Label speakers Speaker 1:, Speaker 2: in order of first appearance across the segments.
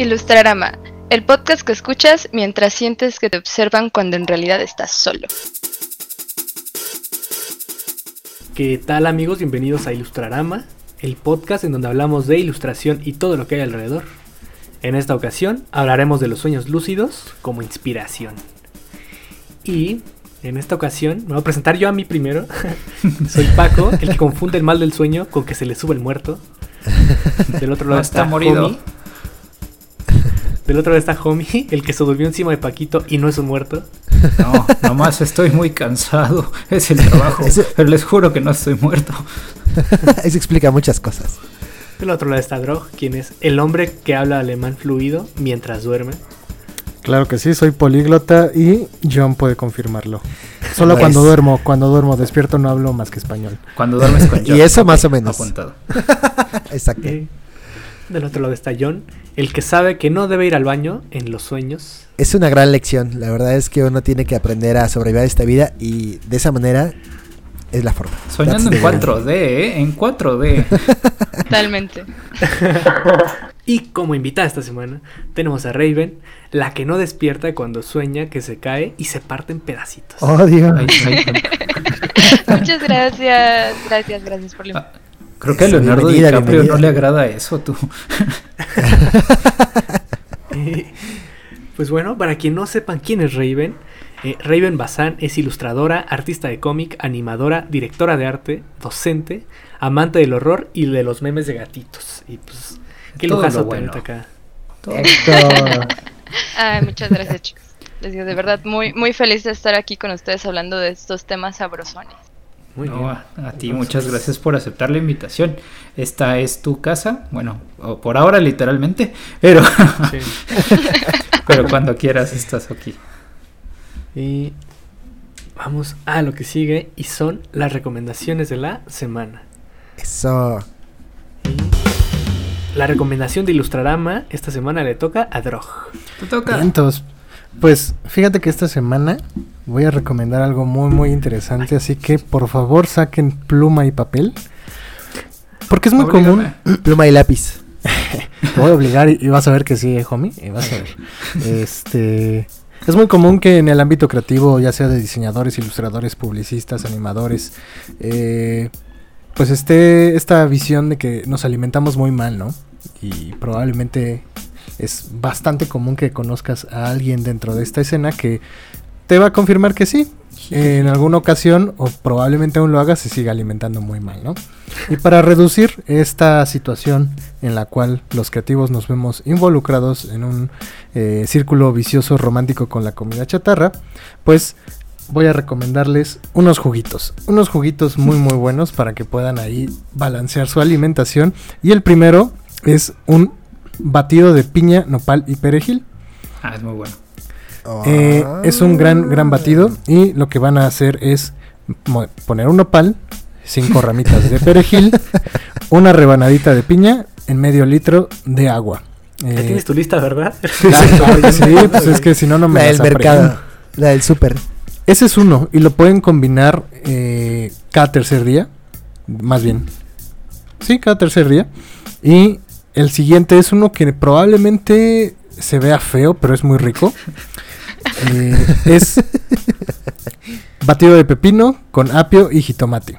Speaker 1: Ilustrarama, el podcast que escuchas mientras sientes que te observan cuando en realidad estás solo.
Speaker 2: ¿Qué tal amigos? Bienvenidos a Ilustrarama, el podcast en donde hablamos de ilustración y todo lo que hay alrededor. En esta ocasión hablaremos de los sueños lúcidos como inspiración. Y en esta ocasión me voy a presentar yo a mí primero. Soy Paco, el que confunde el mal del sueño con que se le sube el muerto. Del otro lado
Speaker 3: No
Speaker 2: está,
Speaker 3: está morido.
Speaker 2: Homie. Del otro lado está Homie, el que se durmió encima de Paquito y no es un muerto.
Speaker 3: No, nomás estoy muy cansado. Es el trabajo.
Speaker 4: Eso-
Speaker 3: Pero les juro que no estoy muerto.
Speaker 4: Eso explica muchas cosas.
Speaker 2: Del otro lado está Drog, quien es el hombre que habla alemán fluido mientras duerme.
Speaker 5: Claro que sí, soy políglota y John puede confirmarlo. Solo
Speaker 4: Pues-
Speaker 5: cuando duermo, cuando duermo despierto no hablo más que español.
Speaker 3: Cuando duermes con
Speaker 4: Y
Speaker 3: John.
Speaker 4: eso
Speaker 3: Ok,
Speaker 4: más o menos.
Speaker 3: Apuntado.
Speaker 4: Exacto.
Speaker 2: Y del otro lado está John, el que sabe que no debe ir al baño en los sueños.
Speaker 4: Es una gran lección. La verdad es que uno tiene que aprender a sobrevivir a esta vida y de esa manera es la forma.
Speaker 3: Soñando en
Speaker 4: the-
Speaker 3: 4D, ¿eh? En 4D.
Speaker 1: Totalmente.
Speaker 2: Y como invitada esta semana tenemos a Raven, la que no despierta cuando sueña que se cae y se parte en pedacitos.
Speaker 5: Odio.
Speaker 3: Ay, ay,
Speaker 1: Muchas gracias. Gracias, gracias por la
Speaker 3: Ah, Creo que a Leonardo
Speaker 4: bienvenida,
Speaker 3: DiCaprio
Speaker 4: bienvenida.
Speaker 3: no le agrada eso, tú.
Speaker 2: Pues bueno, para quien no sepan quién es Raven, eh, Raven Bazán es ilustradora, artista de cómic, animadora, directora de arte, docente, amante del horror y de los memes de gatitos. Y pues, qué
Speaker 3: Todo
Speaker 2: lujazo
Speaker 3: lo bueno.
Speaker 2: tenerte acá.
Speaker 3: Todo.
Speaker 1: Ay, muchas gracias, chicos. Les digo, de verdad, muy, muy feliz de estar aquí con ustedes hablando de estos temas sabrosones.
Speaker 2: Muy
Speaker 3: No,
Speaker 2: bien.
Speaker 3: a, a ti muchas gracias por aceptar la invitación. Esta es tu casa, bueno, o por ahora literalmente, pero,
Speaker 2: Sí.
Speaker 3: pero cuando quieras estás aquí.
Speaker 2: Y vamos a lo que sigue y son las recomendaciones de la semana.
Speaker 4: Eso.
Speaker 2: La recomendación de Ilustrarama esta semana le toca a Drog.
Speaker 3: Te toca.
Speaker 5: Vientos. Pues fíjate que esta semana voy a recomendar algo muy muy interesante, así que por favor saquen pluma y papel. Porque es muy
Speaker 3: Oblígame.
Speaker 5: común.
Speaker 4: Pluma y lápiz.
Speaker 5: Te voy a obligar y, y vas a ver que sí, eh, homie. Y vas a ver. Este. Es muy común que en el ámbito creativo, ya sea de diseñadores, ilustradores, publicistas, animadores, eh, pues esté esta visión de que nos alimentamos muy mal, ¿no? Y probablemente es bastante común que conozcas a alguien dentro de esta escena que te va a confirmar que sí. En alguna ocasión, o probablemente aún lo haga, se sigue alimentando muy mal, ¿no? Y para reducir esta situación en la cual los creativos nos vemos involucrados en un eh, círculo vicioso romántico con la comida chatarra, pues voy a recomendarles unos juguitos. Unos juguitos muy muy buenos para que puedan ahí balancear su alimentación. Y el primero es un batido de piña, nopal y perejil.
Speaker 3: Ah, es muy bueno.
Speaker 5: Eh, es un gran, gran batido y lo que van a hacer es poner un nopal, cinco ramitas de perejil, una rebanadita de piña en medio litro de agua.
Speaker 2: Ya
Speaker 5: Eh,
Speaker 2: tienes tu lista, ¿verdad?
Speaker 5: sí, pues es que si no, no me
Speaker 4: La del mercado. La del súper.
Speaker 5: Ese es uno y lo pueden combinar eh, cada tercer día, más bien. Sí, cada tercer día. Y el siguiente es uno que probablemente se vea feo, pero es muy rico. Eh, es batido de pepino con apio y jitomate.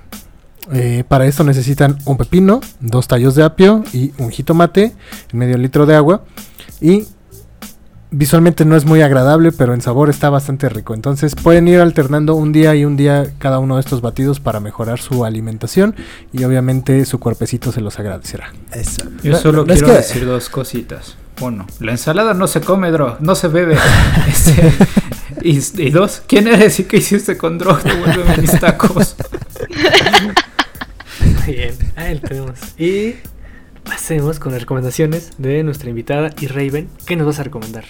Speaker 5: Eh, para esto necesitan un pepino, dos tallos de apio y un jitomate, medio litro de agua. Y visualmente no es muy agradable, pero en sabor está bastante rico. Entonces pueden ir alternando un día y un día cada uno de estos batidos para mejorar su alimentación y obviamente su cuerpecito se los agradecerá.
Speaker 4: Eso.
Speaker 3: Yo solo
Speaker 4: no es
Speaker 3: quiero
Speaker 4: que-
Speaker 3: decir dos cositas. Uno, la ensalada no se come, Drog, no se bebe. Este, y, y dos, ¿quién eres y qué hiciste con Drog? Devuélveme mis tacos.
Speaker 2: Muy bien, ahí lo tenemos. Y pasemos con las recomendaciones de nuestra invitada y Raven. ¿Qué nos vas a recomendar?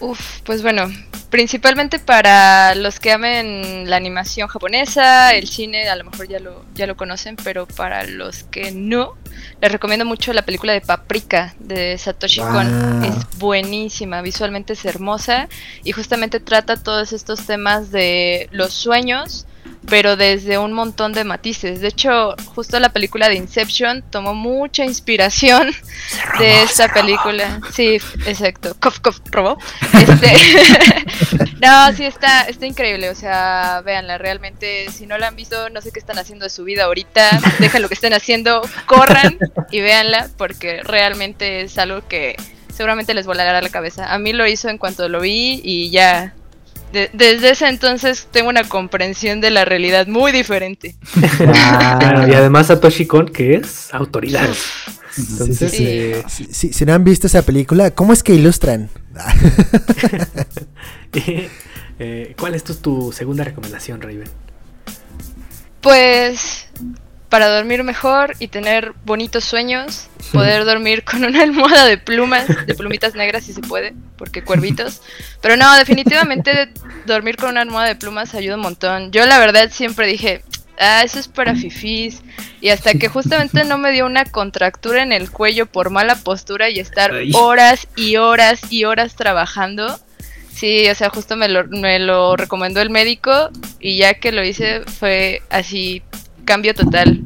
Speaker 1: Uf, pues bueno, principalmente para los que amen la animación japonesa, el cine, a lo mejor ya lo, ya lo conocen, pero para los que no, les recomiendo mucho la película de Paprika de Satoshi Kon. Es buenísima, visualmente es hermosa y justamente trata todos estos temas de los sueños pero desde un montón de matices. De hecho, justo la película de Inception tomó mucha inspiración de esta película. Sí, exacto. Cof, cof, robó. Este... no, sí, está, está increíble. O sea, véanla, realmente, si no la han visto, no sé qué están haciendo de su vida ahorita. Dejen lo que estén haciendo, corran y véanla, porque realmente es algo que seguramente les volará la cabeza. A mí lo hizo en cuanto lo vi y ya desde ese entonces tengo una comprensión de la realidad muy diferente.
Speaker 2: y además Satoshi Kon, que es autoridad.
Speaker 4: Entonces, eh, si, no han visto esa película, ¿cómo es que ilustran?
Speaker 2: Eh, ¿Cuál es tu, segunda recomendación, Raven?
Speaker 1: Pues para dormir mejor y tener bonitos sueños, poder dormir con una almohada de plumas, de plumitas negras si se puede, porque cuervitos. Pero no, definitivamente dormir con una almohada de plumas ayuda un montón. Yo la verdad siempre dije, ah, eso es para fifís. Y hasta que justamente no me dio una contractura en el cuello por mala postura y estar horas y horas y horas trabajando. Sí, o sea, justo me lo, me lo recomendó el médico y ya que lo hice fue así cambio total.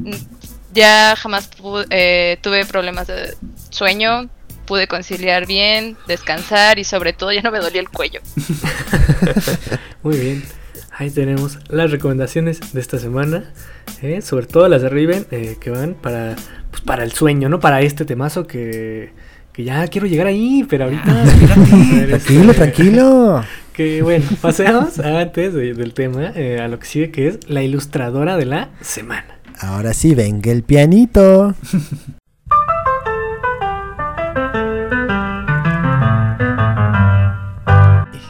Speaker 1: Ya jamás eh, tuve problemas de sueño, pude conciliar bien, descansar y sobre todo ya no me dolía el cuello.
Speaker 2: Muy bien. Ahí tenemos las recomendaciones de esta semana, eh, sobre todo las de Riven, eh, que van para, pues, para el sueño, ¿no? Para este temazo que, que ya quiero llegar ahí, pero ahorita...
Speaker 4: tranquilo, tranquilo.
Speaker 2: Que bueno, pasemos antes del tema eh, a lo que sigue, que es la ilustradora de la semana.
Speaker 4: Ahora sí, venga el pianito.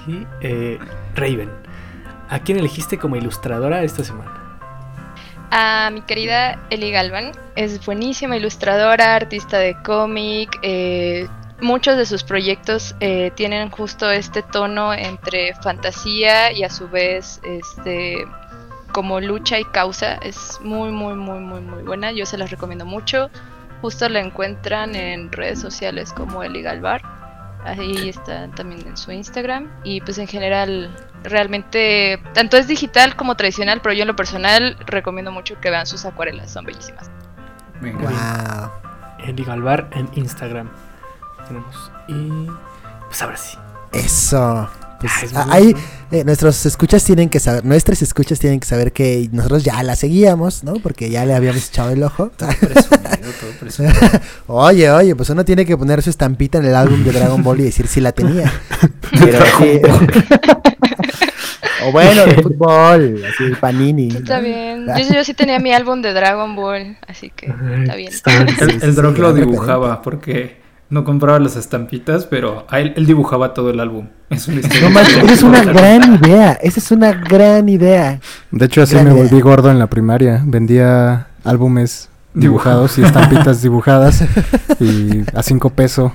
Speaker 2: y eh, Raven, ¿a quién elegiste como ilustradora esta semana?
Speaker 1: A mi querida Eli Galvan, es buenísima ilustradora, artista de cómic, eh, muchos de sus proyectos eh, tienen justo este tono entre fantasía y a su vez este como lucha y causa. Es muy muy muy muy muy buena. Yo se las recomiendo mucho. Justo la encuentran en redes sociales como Eli Galvar ahí está también en su Instagram. Y pues en general realmente tanto es digital como tradicional pero yo en lo personal recomiendo mucho que vean sus acuarelas. Son bellísimas.
Speaker 2: Wow. Eli Galvar en Instagram tenemos. Y pues ahora sí.
Speaker 4: Eso. Pues, ah, ahí eh, nuestros escuchas tienen que saber, nuestras escuchas tienen que saber que nosotros ya la seguíamos, ¿no? Porque ya le habíamos echado el ojo. Todo todo oye, oye, pues uno tiene que poner su estampita en el álbum de Dragon Ball y decir si la tenía. o bueno, de fútbol, así Panini.
Speaker 1: Está bien. Yo, sí tenía mi álbum de Dragon Ball, así que está bien.
Speaker 3: el, el lo dibujaba porque no compraba las estampitas, pero él, dibujaba todo el álbum.
Speaker 4: Es una no, esa es una gran idea. Esa es una gran idea.
Speaker 5: De hecho, así me volví gordo en la primaria. Vendía álbumes dibujados y estampitas dibujadas y a cinco pesos.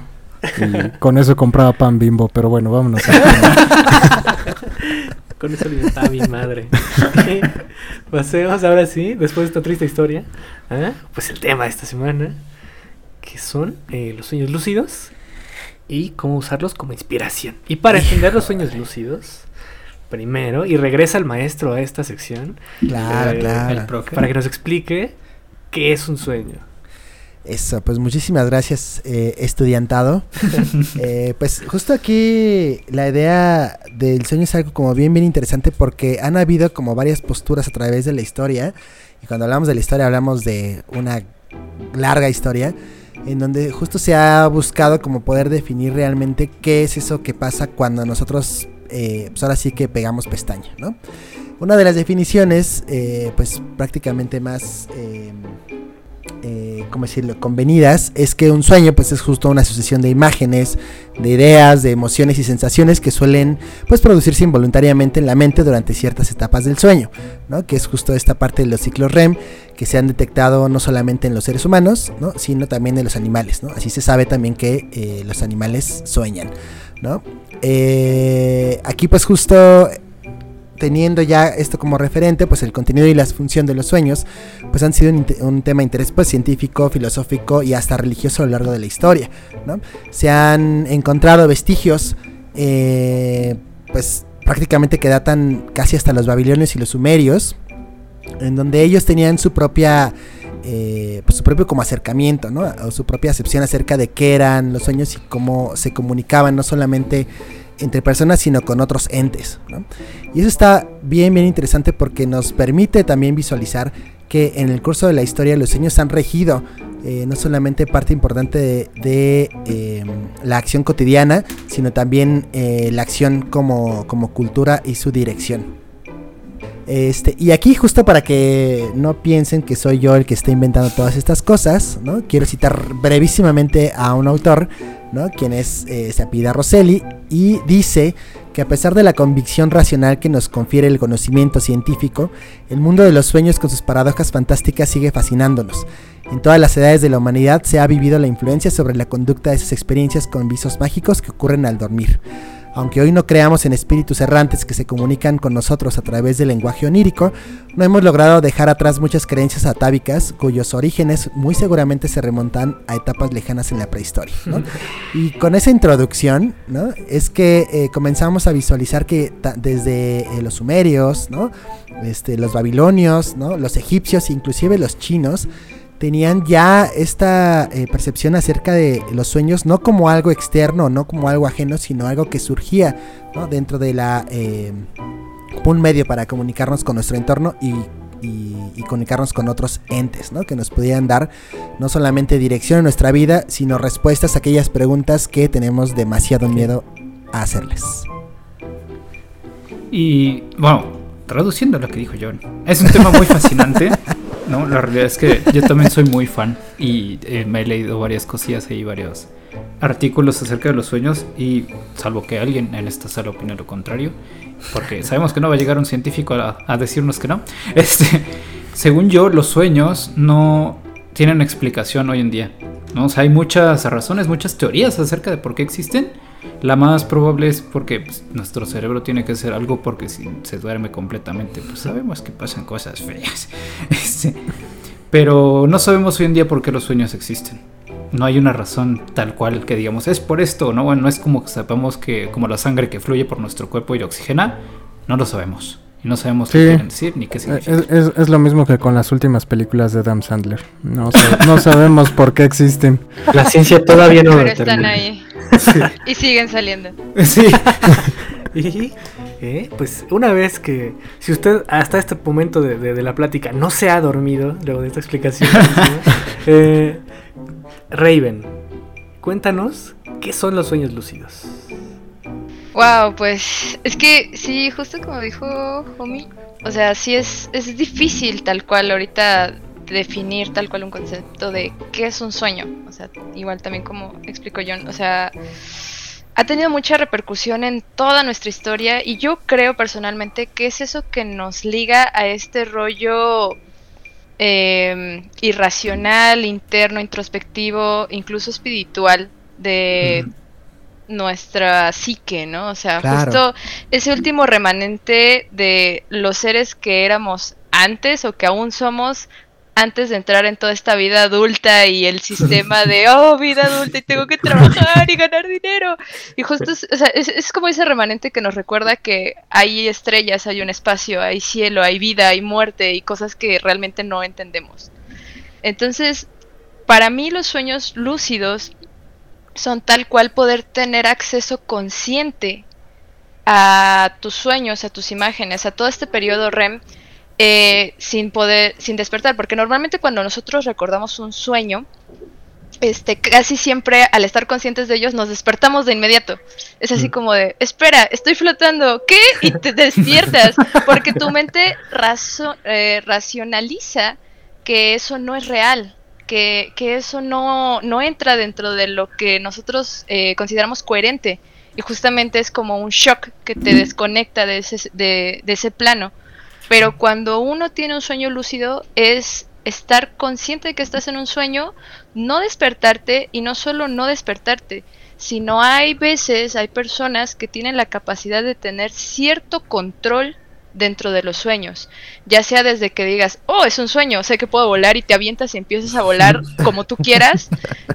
Speaker 5: Y con eso compraba pan bimbo. Pero bueno, vámonos.
Speaker 2: con eso alimentaba mi madre. Pasemos ahora sí, después de esta triste historia. ¿ah? Pues el tema de esta semana que son eh, los sueños lúcidos y cómo usarlos como inspiración. Y para entender los sueños lúcidos, primero, y regresa el maestro a esta sección,
Speaker 4: claro, eh, claro.
Speaker 2: para que nos explique qué es un sueño.
Speaker 4: Eso, pues muchísimas gracias, eh, estudiantado. pues justo aquí la idea del sueño es algo como bien, bien interesante porque han habido como varias posturas a través de la historia. Y cuando hablamos de la historia hablamos de una larga historia en donde justo se ha buscado como poder definir realmente qué es eso que pasa cuando nosotros, eh, pues ahora sí que pegamos pestaña, ¿no? Una de las definiciones, eh, pues prácticamente más eh, eh, ¿cómo decirlo?, convenidas, es que un sueño pues es justo una sucesión de imágenes, de ideas, de emociones y sensaciones que suelen pues producirse involuntariamente en la mente durante ciertas etapas del sueño, ¿no? Que es justo esta parte de los ciclos REM que se han detectado no solamente en los seres humanos, ¿no? Sino también en los animales, ¿no? Así se sabe también que eh, los animales sueñan, ¿no? Eh, aquí pues justo teniendo ya esto como referente, pues el contenido y la función de los sueños, pues han sido un, tema de interés pues, científico, filosófico y hasta religioso a lo largo de la historia. ¿no? Se han encontrado vestigios, eh, pues prácticamente que datan casi hasta los babilonios y los sumerios, en donde ellos tenían su propia eh, pues, su propio como acercamiento, ¿no? O su propia acepción acerca de qué eran los sueños y cómo se comunicaban, no solamente entre personas, sino con otros entes. ¿no? Y eso está bien, bien interesante porque nos permite también visualizar que en el curso de la historia los sueños han regido eh, no solamente parte importante de, eh, la acción cotidiana, sino también eh, la acción como, como cultura y su dirección. Este, y aquí justo para que no piensen que soy yo el que está inventando todas estas cosas, ¿no? Quiero citar brevísimamente a un autor, ¿no? Quien es eh, Sapida Rosselli y dice que a pesar de la convicción racional que nos confiere el conocimiento científico, el mundo de los sueños con sus paradojas fantásticas sigue fascinándonos. En todas las edades de la humanidad se ha vivido la influencia sobre la conducta de esas experiencias con visos mágicos que ocurren al dormir. Aunque hoy no creamos en espíritus errantes que se comunican con nosotros a través del lenguaje onírico, no hemos logrado dejar atrás muchas creencias atávicas cuyos orígenes muy seguramente se remontan a etapas lejanas en la prehistoria. Y con esa introducción, ¿no? es que eh, comenzamos a visualizar que desde eh, los sumerios, ¿no? este, los babilonios, ¿no? los egipcios, inclusive los chinos, tenían ya esta eh, percepción acerca de los sueños no como algo externo, no como algo ajeno, sino algo que surgía ¿no? dentro de la eh, un medio para comunicarnos con nuestro entorno y, y, comunicarnos con otros entes, ¿no? que nos pudieran dar no solamente dirección en nuestra vida, sino respuestas a aquellas preguntas que tenemos demasiado miedo a hacerles.
Speaker 3: Y bueno, traduciendo lo que dijo John, es un tema muy fascinante. No, la realidad es que yo también soy muy fan y eh, me he leído varias cosillas y varios artículos acerca de los sueños y salvo que alguien en esta sala opine lo contrario, porque sabemos que no va a llegar un científico a, decirnos que no, este, según yo los sueños no tienen explicación hoy en día, ¿no? O sea, hay muchas razones, muchas teorías acerca de por qué existen, la más probable es porque pues, nuestro cerebro tiene que ser algo porque si se duerme completamente, pues sabemos que pasan cosas feas. Este, pero no sabemos hoy en día por qué los sueños existen. No hay una razón tal cual que digamos es por esto, ¿no? Bueno, no es como que sepamos que como la sangre que fluye por nuestro cuerpo y oxigena, no lo sabemos. Y no sabemos qué quieren decir ni qué significa.
Speaker 5: Es, es, lo mismo que con las últimas películas de Adam Sandler. No, no sabemos por qué existen.
Speaker 2: La ciencia todavía no
Speaker 1: Pero están ahí. Y siguen saliendo.
Speaker 2: Sí. y eh, pues una vez que, si usted hasta este momento de, la plática no se ha dormido, luego de esta explicación, eh, Raven, cuéntanos qué son los sueños lúcidos.
Speaker 1: Wow, pues es que sí, justo como dijo Homie, o sea, sí es, es difícil tal cual ahorita definir tal cual un concepto de qué es un sueño. O sea, igual también como explicó John, o sea, ha tenido mucha repercusión en toda nuestra historia y yo creo personalmente que es eso que nos liga a este rollo em, irracional, interno, introspectivo, incluso espiritual de nuestra psique, ¿no? O sea, justo ese último remanente de los seres que éramos antes o que aún somos antes de entrar en toda esta vida adulta y el sistema de, oh, vida adulta y tengo que trabajar y ganar dinero. Y justo es, o sea, es, como ese remanente que nos recuerda que hay estrellas, hay un espacio, hay cielo, hay vida, hay muerte y cosas que realmente no entendemos. Entonces, para mí los sueños lúcidos son tal cual poder tener acceso consciente a tus sueños, a tus imágenes, a todo este periodo REM eh, sin poder, sin despertar, porque normalmente cuando nosotros recordamos un sueño, este, casi siempre al estar conscientes de ellos nos despertamos de inmediato. Es así mm. como de, espera, estoy flotando, ¿qué? Y te despiertas, porque tu mente eh, racionaliza que eso no es real, que, eso no, no, entra dentro de lo que nosotros eh, consideramos coherente. Y justamente es como un shock que te desconecta de ese, de ese plano. Pero cuando uno tiene un sueño lúcido es estar consciente de que estás en un sueño, no despertarte y no solo no despertarte, sino hay veces, hay personas que tienen la capacidad de tener cierto control dentro de los sueños. Ya sea desde que digas, oh, es un sueño, sé que puedo volar y te avientas y empiezas a volar como tú quieras,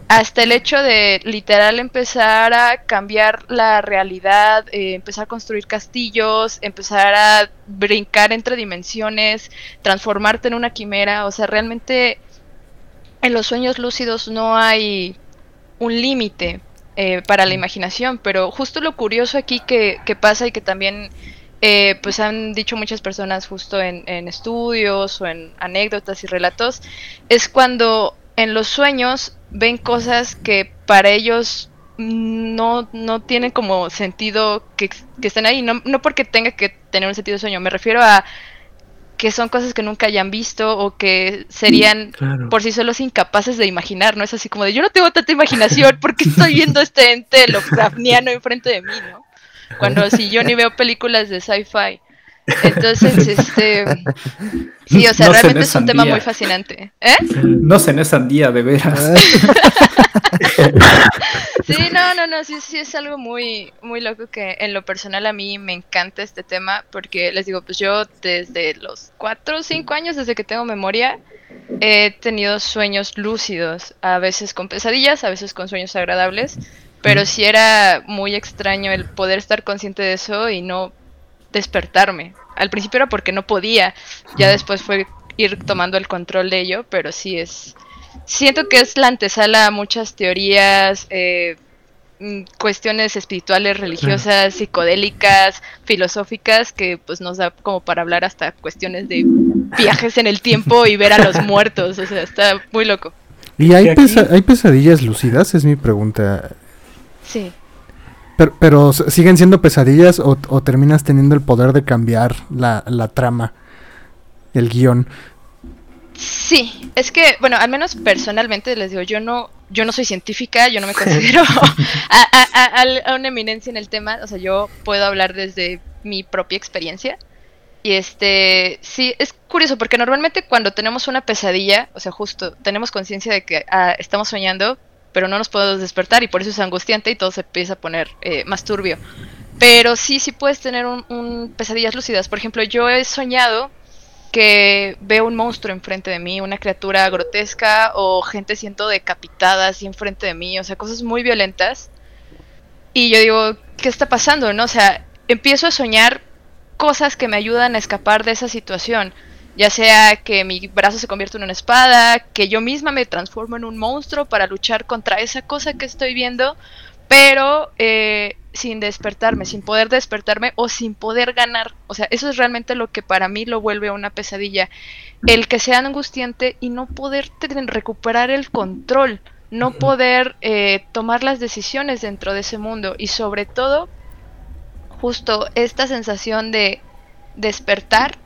Speaker 1: hasta el hecho de literal empezar a cambiar la realidad, eh, empezar a construir castillos, empezar a brincar entre dimensiones, transformarte en una quimera. O sea, realmente en los sueños lúcidos no hay un límite eh, para la imaginación, pero justo lo curioso aquí que, que pasa y que también eh, pues han dicho muchas personas justo en, estudios o en anécdotas y relatos, es cuando en los sueños ven cosas que para ellos no, no tienen como sentido que, estén ahí, no, no porque tenga que tener un sentido de sueño, me refiero a que son cosas que nunca hayan visto o que serían por sí solos incapaces de imaginar, ¿no? Es así como de yo no tengo tanta imaginación porque estoy viendo este ente Lovecraftiano enfrente de mí, ¿no? Cuando si yo ni veo películas de sci-fi. Entonces, este. Sí, o sea, realmente es un tema muy fascinante. ¿Eh?
Speaker 3: No se en día, de veras.
Speaker 1: sí, no, no, no, sí, sí es algo muy, muy loco que en lo personal a mí me encanta este tema porque les digo, pues yo desde los 4 o 5 años, desde que tengo memoria, he tenido sueños lúcidos, a veces con pesadillas, a veces con sueños agradables, pero sí era muy extraño el poder estar consciente de eso y no despertarme. Al principio era porque no podía, ya después fue ir tomando el control de ello, pero sí es... Siento que es la antesala a muchas teorías, eh, mm, cuestiones espirituales, religiosas, psicodélicas, filosóficas, que pues nos da como para hablar hasta cuestiones de viajes en el tiempo y ver a los muertos, o sea, está muy loco.
Speaker 5: ¿Y hay, hay pesadillas lucidas? Es mi pregunta.
Speaker 1: Sí.
Speaker 5: Pero, siguen siendo pesadillas o, terminas teniendo el poder de cambiar la, trama, el guion.
Speaker 1: Sí, es que, bueno, al menos personalmente les digo, yo no, yo no soy científica, yo no me considero a, una eminencia en el tema, o sea, yo puedo hablar desde mi propia experiencia. Y este, sí, es curioso porque normalmente cuando tenemos una pesadilla, o sea, justo tenemos conciencia de que ah, estamos soñando, pero no nos podemos despertar y por eso es angustiante y todo se empieza a poner eh, más turbio. Pero sí, sí puedes tener un, pesadillas lúcidas. Por ejemplo, yo he soñado que veo un monstruo enfrente de mí, una criatura grotesca o gente siendo decapitada así enfrente de mí, o sea, cosas muy violentas. Y yo digo, ¿qué está pasando? ¿No? O sea, empiezo a soñar cosas que me ayudan a escapar de esa situación ya sea que mi brazo se convierta en una espada, que yo misma me transformo en un monstruo para luchar contra esa cosa que estoy viendo, pero eh, sin despertarme, sin poder despertarme o sin poder ganar. O sea, eso es realmente lo que para mí lo vuelve una pesadilla. El que sea angustiante y no poder recuperar el control, no poder eh, tomar las decisiones dentro de ese mundo y sobre todo justo esta sensación de despertar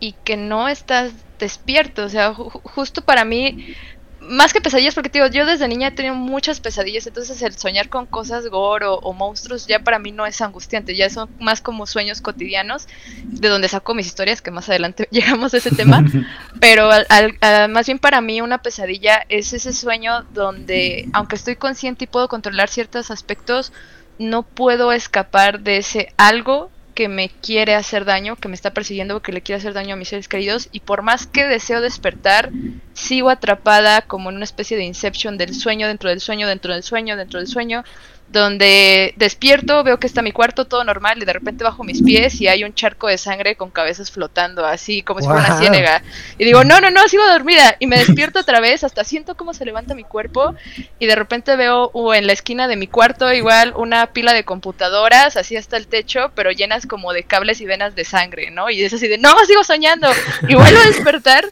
Speaker 1: y que no estás despierto. O sea, justo para mí, más que pesadillas, porque digo, yo desde niña he tenido muchas pesadillas, entonces el soñar con cosas gore o, monstruos ya para mí no es angustiante, ya son más como sueños cotidianos, de donde saco mis historias, que más adelante llegamos a ese tema. Pero más bien para mí una pesadilla es ese sueño donde, aunque estoy consciente y puedo controlar ciertos aspectos, no puedo escapar de ese algo que me quiere hacer daño, que me está persiguiendo, que le quiere hacer daño a mis seres queridos, y por más que deseo despertar, sigo atrapada como en una especie de inception del sueño dentro del sueño, dentro del sueño, dentro del sueño, donde despierto, veo que está mi cuarto todo normal y de repente bajo mis pies y hay un charco de sangre con cabezas flotando así como si fuera una ciénega. Y digo, no, no, no, sigo dormida. Y me despierto otra vez, hasta siento cómo se levanta mi cuerpo y de repente veo uh, en la esquina de mi cuarto igual una pila de computadoras, así hasta el techo, pero llenas como de cables y venas de sangre, ¿no? Y es así de, no, sigo soñando. Y vuelvo a despertar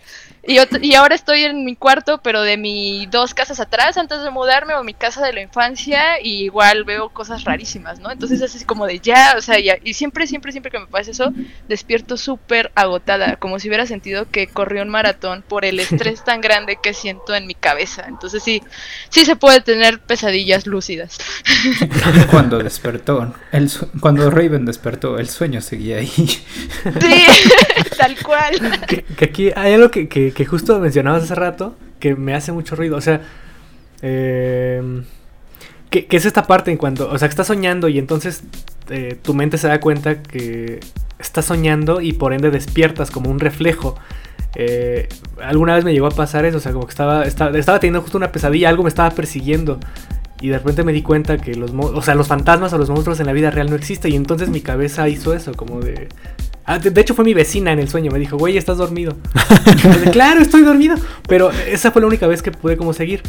Speaker 1: y, y, ahora estoy en mi cuarto, pero de mis dos casas atrás, antes de mudarme, o mi casa de la infancia, y igual veo cosas rarísimas, ¿no? Entonces es así como de ya, o sea, ya, y siempre, siempre, siempre que me pasa eso, despierto súper agotada, como si hubiera sentido que corrí un maratón por el estrés tan grande que siento en mi cabeza. Entonces sí, sí se puede tener pesadillas lúcidas.
Speaker 3: Cuando despertó, el cuando Raven despertó, el sueño seguía ahí. Sí,
Speaker 1: tal cual.
Speaker 2: Que, aquí hay algo que que justo mencionabas hace rato, que me hace mucho ruido. O sea, eh, que, es esta parte en cuando, o sea, que estás soñando y entonces eh, tu mente se da cuenta que estás soñando y por ende despiertas como un reflejo. Eh, alguna vez me llegó a pasar eso, o sea, como que estaba, estaba, estaba teniendo justo una pesadilla, algo me estaba persiguiendo. Y de repente me di cuenta que los, o sea, los fantasmas o los monstruos en la vida real no existen. Y entonces mi cabeza hizo eso, como de... Ah, de, hecho fue mi vecina en el sueño, me dijo, güey, estás dormido. claro, estoy dormido. Pero esa fue la única vez que pude como seguir.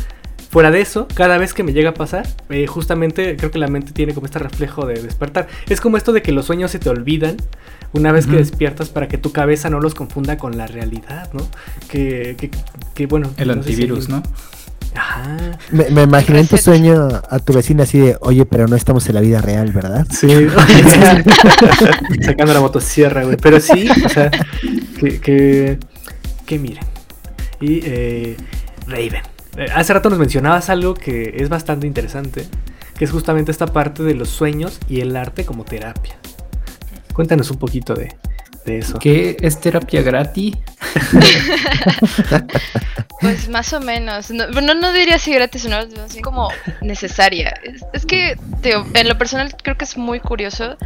Speaker 2: Fuera de eso, cada vez que me llega a pasar, eh, justamente creo que la mente tiene como este reflejo de despertar. Es como esto de que los sueños se te olvidan una vez que despiertas para que tu cabeza no los confunda con la realidad, ¿no? Que, que, que bueno.
Speaker 3: El antivirus, ¿no?
Speaker 4: Ajá. Me, me imaginé en tu sueño a tu vecina así de, oye, pero no estamos en la vida real, ¿verdad?
Speaker 2: Sí, sacando la motosierra, güey. Pero sí, o sea, que, que, que miren. Y eh, Raven. Eh, hace rato nos mencionabas algo que es bastante interesante, que es justamente esta parte de los sueños y el arte como terapia. Cuéntanos un poquito de, eso.
Speaker 3: ¿Qué es terapia gratis?
Speaker 1: pues más o menos. No, no, diría si gratis o no, sino como necesaria. Es, que en lo personal creo que es muy curioso.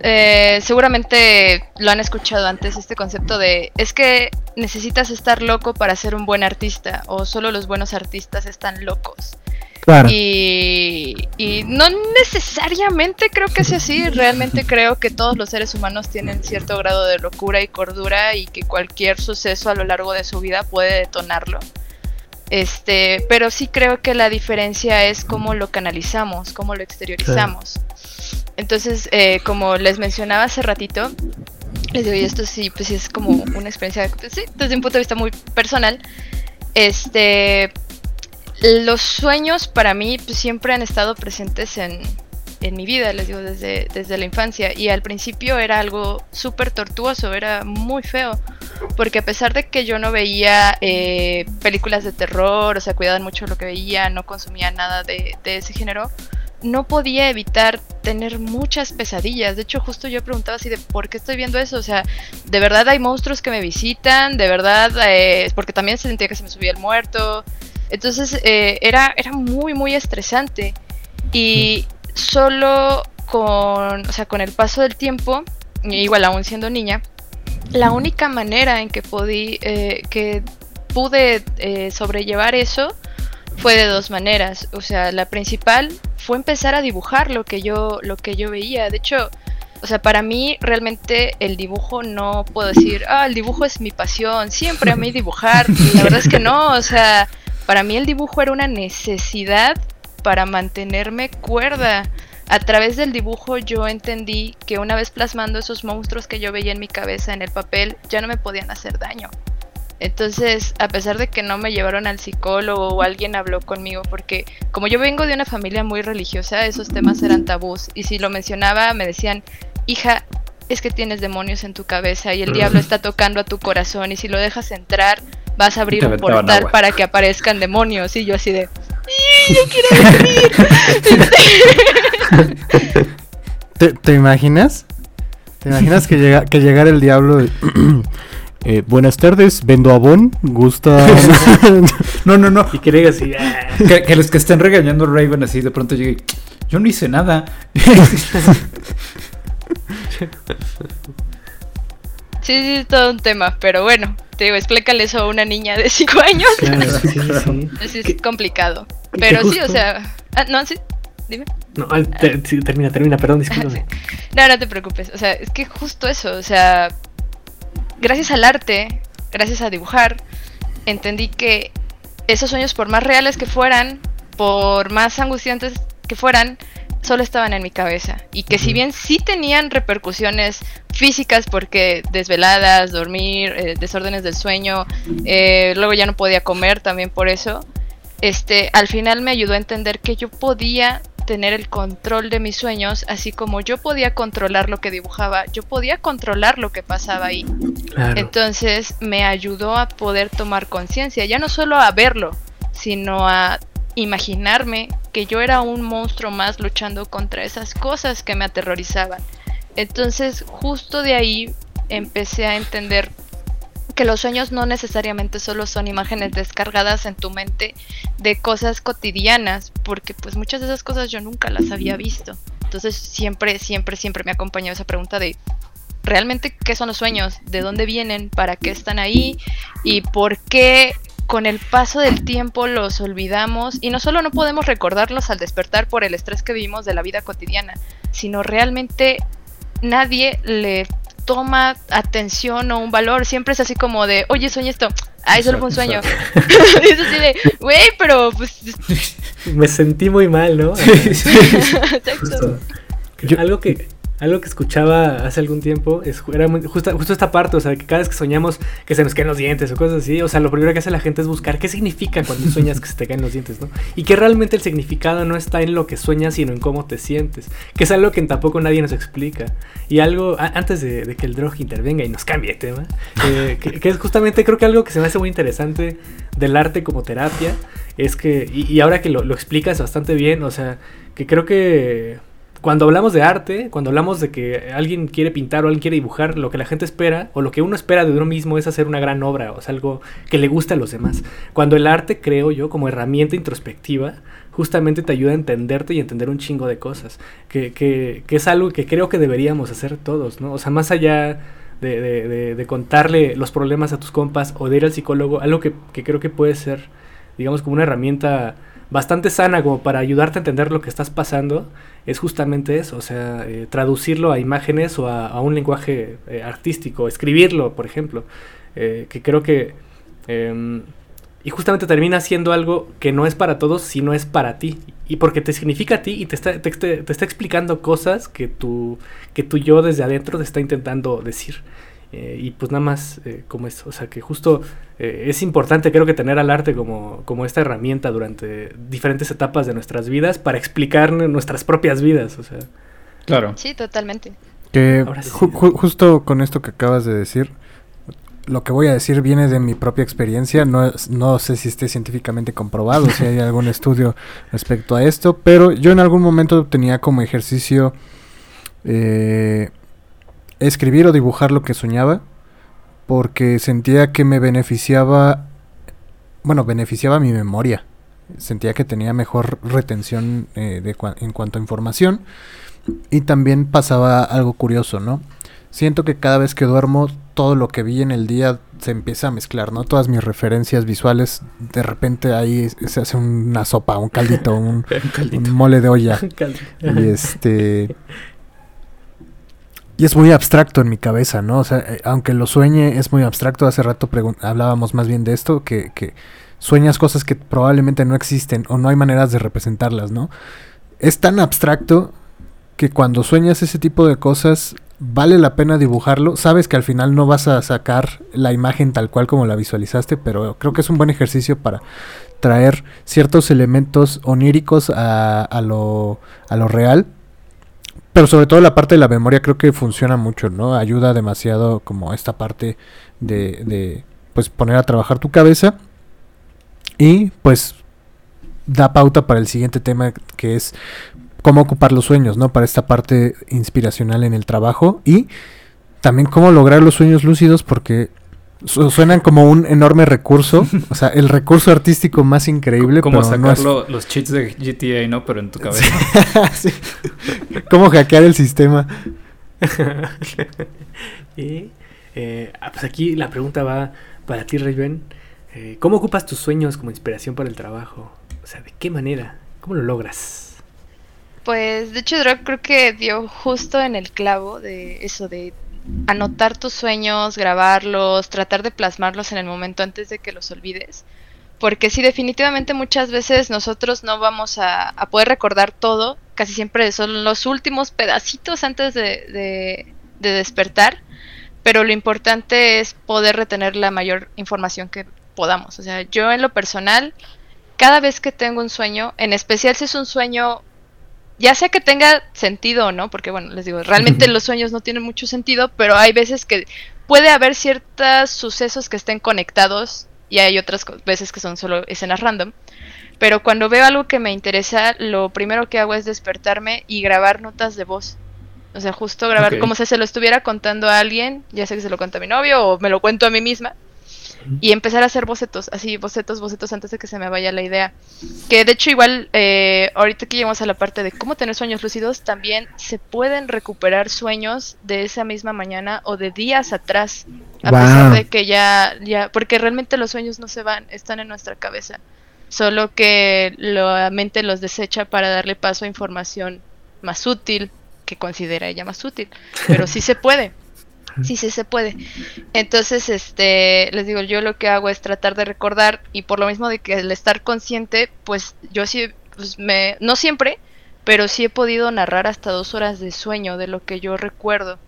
Speaker 1: Eh, seguramente lo han escuchado antes, este concepto de es que necesitas estar loco para ser un buen artista o solo los buenos artistas están locos. Y, no necesariamente creo que sea así, realmente creo que todos los seres humanos tienen cierto grado de locura y cordura y que cualquier suceso a lo largo de su vida puede detonarlo. Este, pero sí creo que la diferencia es cómo lo canalizamos, cómo lo exteriorizamos. Entonces, eh, como les mencionaba hace ratito, les digo, y esto sí, pues es como una experiencia, pues sí, desde un punto de vista muy personal. Este, los sueños para mí pues, siempre han estado presentes en, mi vida, les digo, desde, desde la infancia. Y al principio era algo súper tortuoso, era muy feo. Porque a pesar de que yo no veía eh, películas de terror, o sea, cuidaban mucho lo que veía, no consumía nada de, de ese género, no podía evitar tener muchas pesadillas. De hecho, justo yo preguntaba así de por qué estoy viendo eso. O sea, de verdad hay monstruos que me visitan, de verdad, eh, porque también se sentía que se me subía el muerto. Entonces eh, era, era muy, muy estresante. Y solo con, o sea, con el paso del tiempo, igual aún siendo niña, la única manera en que, podí, eh, que pude eh, sobrellevar eso fue de dos maneras. O sea, la principal fue empezar a dibujar lo que yo, lo que yo veía. De hecho, o sea, para mí realmente el dibujo no puedo decir, ah, el dibujo es mi pasión, siempre a mí dibujar. La verdad es que no, o sea, para mí el dibujo era una necesidad para mantenerme cuerda. A través del dibujo yo entendí que una vez plasmando esos monstruos que yo veía en mi cabeza en el papel, ya no me podían hacer daño. Entonces, a pesar de que no me llevaron al psicólogo o alguien habló conmigo, porque como yo vengo de una familia muy religiosa, esos temas eran tabús. Y si lo mencionaba, me decían, hija, es que tienes demonios en tu cabeza y el diablo está tocando a tu corazón y si lo dejas entrar, vas a abrir un portal para que aparezcan demonios. Y yo así de, ¡yo quiero
Speaker 5: dormir! ¿Te, imaginas? ¿Te imaginas que, llega, que llegara el diablo? Eh, buenas tardes, vendo abón, gusta...
Speaker 3: no, no, no.
Speaker 2: Y que diga así...
Speaker 3: Ah". Que, los que estén regañando Raven así de pronto llegue... Yo no hice nada.
Speaker 1: Sí, sí, es todo un tema, pero bueno, te digo, explícale eso a una niña de 5 años. Es complicado. Pero sí, o sea. Ah, no, sí, dime.
Speaker 2: No, termina, termina, perdón, discúlpame.
Speaker 1: no, no te preocupes. O sea, es que justo eso, o sea, gracias al arte, gracias a dibujar, entendí que esos sueños, por más reales que fueran, por más angustiantes que fueran, solo estaban en mi cabeza. Y que si bien sí tenían repercusiones físicas, porque desveladas, dormir, eh, desórdenes del sueño, eh, luego ya no podía comer también por eso, este, al final me ayudó a entender que yo podía tener el control de mis sueños, así como yo podía controlar lo que dibujaba, yo podía controlar lo que pasaba ahí. Entonces me ayudó a poder tomar conciencia, ya no solo a verlo, sino a imaginarme que yo era un monstruo más luchando contra esas cosas que me aterrorizaban. Entonces justo de ahí empecé a entender que los sueños no necesariamente solo son imágenes descargadas en tu mente de cosas cotidianas, porque pues muchas de esas cosas yo nunca las había visto. Entonces siempre, siempre, siempre me ha acompañado esa pregunta de realmente qué son los sueños, de dónde vienen, para qué están ahí y por qué con el paso del tiempo los olvidamos y no solo no podemos recordarlos al despertar por el estrés que vivimos de la vida cotidiana, sino realmente nadie le toma atención o un valor, siempre es así como de, oye, sueño esto, ay, solo fue un sueño. y es así de, güey, pero pues...
Speaker 2: Me sentí muy mal, ¿no?
Speaker 1: Exacto.
Speaker 2: Algo que, algo que escuchaba hace algún tiempo es era muy- justo esta parte, o sea, que cada vez que soñamos que se nos caen los dientes o cosas así, o sea, lo primero que hace la gente es buscar qué significa cuando sueñas que se te caen los dientes, ¿no? Y que realmente el significado no está en lo que sueñas, sino en cómo te sientes, que es algo que tampoco nadie nos explica. Y algo, a- antes de, de que el drog intervenga y nos cambie de tema, eh, que, que es justamente creo que algo que se me hace muy interesante del arte como terapia, es que, y, y ahora que lo, lo explicas bastante bien, o sea, que creo que cuando hablamos de arte, cuando hablamos de que alguien quiere pintar o alguien quiere dibujar, lo que la gente espera o lo que uno espera de uno mismo es hacer una gran obra, o sea, algo que le guste a los demás. Cuando el arte, creo yo, como herramienta introspectiva, justamente te ayuda a entenderte y entender un chingo de cosas, que, que, que es algo que creo que deberíamos hacer todos, ¿no? O sea, más allá de, de- de- de contarle los problemas a tus compas o de ir al psicólogo, algo que, que creo que puede ser, digamos, como una herramienta bastante sana como para ayudarte a entender lo que estás pasando, es justamente eso, o sea, eh, traducirlo a imágenes o a, un lenguaje eh, artístico, escribirlo, por ejemplo, eh, que creo que... em, y justamente termina siendo algo que no es para todos, sino es para ti. Y porque te significa a ti y te está, te- te está explicando cosas que tu, que tu yo desde adentro te está intentando decir. Eh, y pues nada más eh, como eso. O sea que justo eh, es importante creo que tener al arte como, como esta herramienta durante diferentes etapas de nuestras vidas para explicar nuestras propias vidas. O sea,
Speaker 3: Claro.
Speaker 1: Sí, totalmente.
Speaker 5: Que
Speaker 2: Ahora sí.
Speaker 5: ju- ju- justo con esto que acabas de decir, lo que voy a decir viene de mi propia experiencia. No, no sé si esté científicamente comprobado, si hay algún estudio respecto a esto, pero yo en algún momento tenía como ejercicio eh, escribir o dibujar lo que soñaba, porque sentía que me beneficiaba, bueno, beneficiaba mi memoria. Sentía que tenía mejor retención eh, de cua- en cuanto a información. Y también pasaba algo curioso, ¿no? Siento que cada vez que duermo, todo lo que vi en el día se empieza a mezclar, ¿no? Todas mis referencias visuales, de repente ahí se hace una sopa, un caldito, un,
Speaker 3: Un caldito.
Speaker 5: un mole de olla. Y este. Y es muy abstracto en mi cabeza, ¿no? O sea, eh, aunque lo sueñe, es muy abstracto. Hace rato hablábamos más bien de esto, que, sueñas cosas que probablemente no existen o no hay maneras de representarlas, ¿no? Es tan abstracto que cuando sueñas ese tipo de cosas, vale la pena dibujarlo. Sabes que al final no vas a sacar la imagen tal cual como la visualizaste, pero creo que es un buen ejercicio para traer ciertos elementos oníricos a lo real. Pero sobre todo la parte de la memoria creo que funciona mucho, ¿no? Ayuda demasiado como esta parte de, de pues poner a trabajar tu cabeza. Y pues da pauta para el siguiente tema que es cómo ocupar los sueños, ¿no? Para esta parte inspiracional en el trabajo y también cómo lograr los sueños lúcidos porque suenan como un enorme recurso, o sea, el recurso artístico más increíble,
Speaker 3: Como
Speaker 5: pero no es-
Speaker 3: sacarlo, los cheats de GTA, ¿no? Pero en tu cabeza.
Speaker 5: Sí. ¿Cómo hackear el sistema?
Speaker 2: y eh, ah, pues aquí la pregunta va para ti, Raven. Eh, ¿Cómo ocupas tus sueños como inspiración para el trabajo? O sea, ¿de qué manera? ¿Cómo lo logras?
Speaker 1: Pues de hecho Drog creo que dio justo en el clavo de eso de anotar tus sueños, grabarlos, tratar de plasmarlos en el momento antes de que los olvides. Porque sí, definitivamente muchas veces nosotros no vamos a, a poder recordar todo, casi siempre son los últimos pedacitos antes de, de- de despertar, pero lo importante es poder retener la mayor información que podamos. O sea, yo en lo personal, cada vez que tengo un sueño, en especial si es un sueño ya sea que tenga sentido o no, porque bueno, les digo, realmente los sueños no tienen mucho sentido, pero hay veces que puede haber ciertos sucesos que estén conectados y hay otras veces que son solo escenas random. Pero cuando veo algo que me interesa, lo primero que hago es despertarme y grabar notas de voz. O sea, justo grabar como si se lo estuviera contando a alguien, ya sea que se lo cuento a mi novio o me lo cuento a mí misma. Y empezar a hacer bocetos, así bocetos, bocetos antes de que se me vaya la idea. Que de hecho igual, eh, ahorita que llegamos a la parte de cómo tener sueños lúcidos, también se pueden recuperar sueños de esa misma mañana o de días atrás, a
Speaker 4: Wow.
Speaker 1: pesar de que ya, ya, porque realmente los sueños no se van, están en nuestra cabeza, solo que la mente los desecha para darle paso a información más útil, que considera ella más útil, pero sí se puede. Sí, sí se puede. Entonces, este, les digo, yo lo que hago es tratar de recordar y por lo mismo de que el estar consciente, pues yo sí, pues me, no siempre, pero sí he podido narrar hasta dos horas de sueño de lo que yo recuerdo.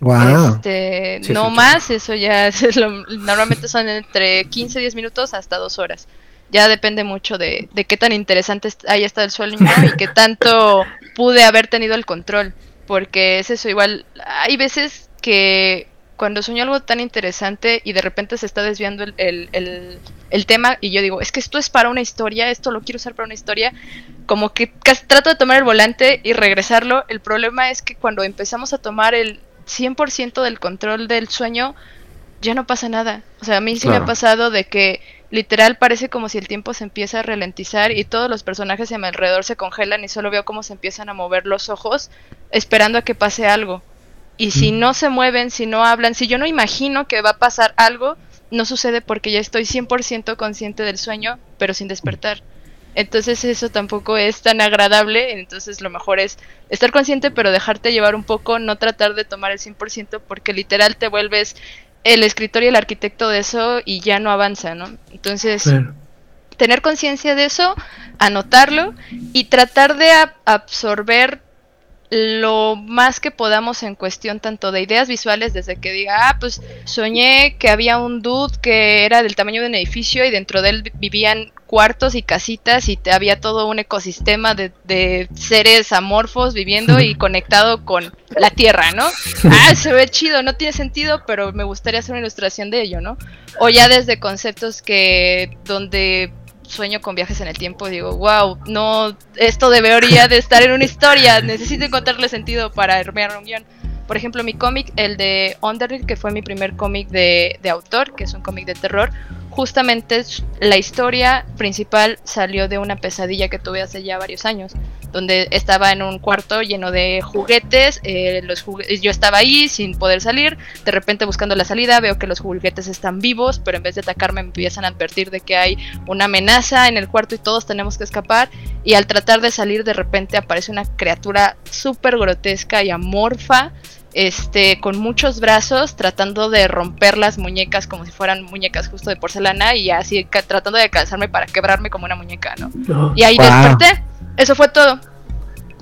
Speaker 4: Wow.
Speaker 1: Este,
Speaker 2: Sí,
Speaker 1: no
Speaker 2: sí,
Speaker 1: más, eso ya es lo- normalmente son entre 15 10 minutos hasta dos horas. Ya depende mucho de, de qué tan interesante haya estado el sueño y qué tanto pude haber tenido el control. Porque es eso, igual, hay veces que cuando sueño algo tan interesante y de repente se está desviando el, el- el- el tema y yo digo, es que esto es para una historia, esto lo quiero usar para una historia, como que casi trato de tomar el volante y regresarlo. El problema es que cuando empezamos a tomar el 100% del control del sueño, ya no pasa nada. O sea, a mí sí me ha pasado de que literal parece como si el tiempo se empieza a ralentizar y todos los personajes a mi alrededor se congelan y solo veo cómo se empiezan a mover los ojos esperando a que pase algo. Y si no se mueven, si no hablan, si yo no imagino que va a pasar algo, no sucede porque ya estoy 100% consciente del sueño, pero sin despertar. Entonces eso tampoco es tan agradable, entonces lo mejor es estar consciente pero dejarte llevar un poco, no tratar de tomar el 100% porque literal te vuelves el escritor y el arquitecto de eso y ya no avanza, ¿no? Entonces
Speaker 2: Claro.
Speaker 1: tener conciencia de eso, anotarlo y tratar de ab- absorber lo más que podamos en cuestión tanto de ideas visuales desde que diga, ah, pues soñé que había un dude que era del tamaño de un edificio y dentro de él vi- vivían cuartos y casitas y te- había todo un ecosistema de, de seres amorfos viviendo y conectado con la tierra, ¿no? Ah, se ve chido, no tiene sentido, pero me gustaría hacer una ilustración de ello, ¿no? O ya desde conceptos que donde sueño con viajes en el tiempo, digo, wow, no, esto debería de estar en una historia, necesito encontrarle sentido para armar un guion. Por ejemplo, mi cómic, el de Underhill, que fue mi primer cómic de, de autor, que es un cómic de terror, justamente la historia principal salió de una pesadilla que tuve hace ya varios años, donde estaba en un cuarto lleno de juguetes, eh, los jugue- yo estaba ahí sin poder salir, de repente buscando la salida veo que los juguetes están vivos, pero en vez de atacarme me empiezan a advertir de que hay una amenaza en el cuarto y todos tenemos que escapar, y al tratar de salir de repente aparece una criatura súper grotesca y amorfa, este, con muchos brazos, tratando de romper las muñecas como si fueran muñecas justo de porcelana y así tratando de calzarme para quebrarme como una muñeca, ¿no?
Speaker 2: No.
Speaker 1: Y ahí
Speaker 4: Wow.
Speaker 1: desperté. Eso fue todo.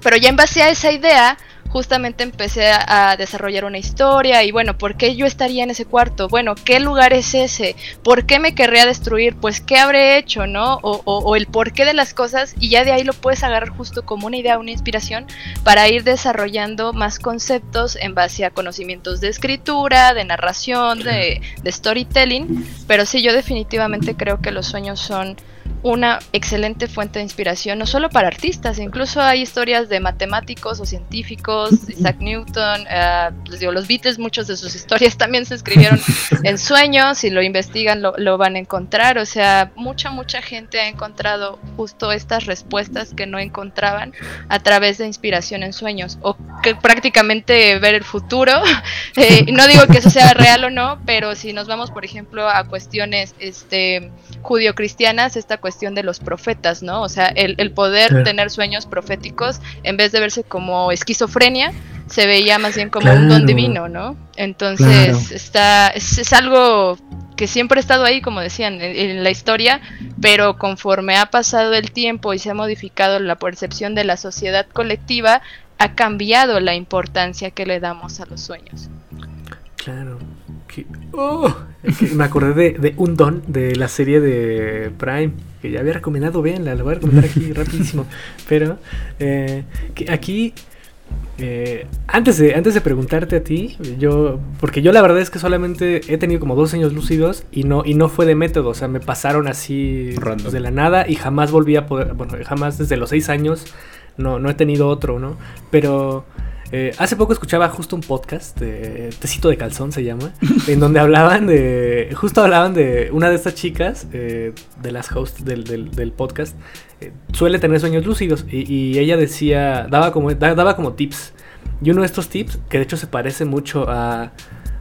Speaker 1: Pero ya en base a esa idea, justamente empecé a, desarrollar una historia y bueno, ¿por qué yo estaría en ese cuarto? Bueno, ¿qué lugar es ese? ¿Por qué me querría destruir? Pues, ¿qué habré hecho, no? O, o- o el porqué de las cosas y ya de ahí lo puedes agarrar justo como una idea, una inspiración para ir desarrollando más conceptos en base a conocimientos de escritura, de narración, de storytelling. Pero sí, yo definitivamente creo que los sueños son una excelente fuente de inspiración, no solo para artistas, incluso hay historias de matemáticos o científicos, Isaac Newton, eh, les digo, los Beatles, muchas de sus historias también se escribieron en sueños, si lo investigan lo, lo van a encontrar, o sea, mucha, mucha gente ha encontrado justo estas respuestas que no encontraban a través de inspiración en sueños, o que prácticamente ver el futuro, Eh, no digo que eso sea real o no, pero si nos vamos, por ejemplo, a cuestiones este, judio-cristianas, esta cuestión de los profetas, ¿no? O sea, el, el poder
Speaker 2: Claro.
Speaker 1: tener sueños proféticos, en vez de verse como esquizofrenia, se veía más bien como un don divino, ¿no? Entonces,
Speaker 4: Claro.
Speaker 1: está, es, es algo que siempre ha estado ahí, como decían, en, en la historia, pero conforme ha pasado el tiempo y se ha modificado la percepción de la sociedad colectiva, ha cambiado la importancia que le damos a los sueños.
Speaker 2: Claro. Que- oh, que me acordé de, de un don de la serie de Prime que ya había recomendado. Veanla, la voy a recomendar aquí rapidísimo. Pero eh, que aquí, eh, antes, de, antes de preguntarte a ti, yo, porque yo la verdad es que solamente he tenido como dos años lúcidos y no, y no fue de método. O sea, me pasaron así de la nada y jamás volví a poder, bueno, jamás desde los seis años no, no he tenido otro, ¿no? Pero Eh, hace poco escuchaba justo un podcast, de Tecito de Calzón se llama, en donde hablaban de, justo hablaban de una de estas chicas, eh, de las hosts del, podcast, eh, suele tener sueños lúcidos y, ella decía, daba como, da- daba como tips. Y uno de estos tips, que de hecho se parece mucho a,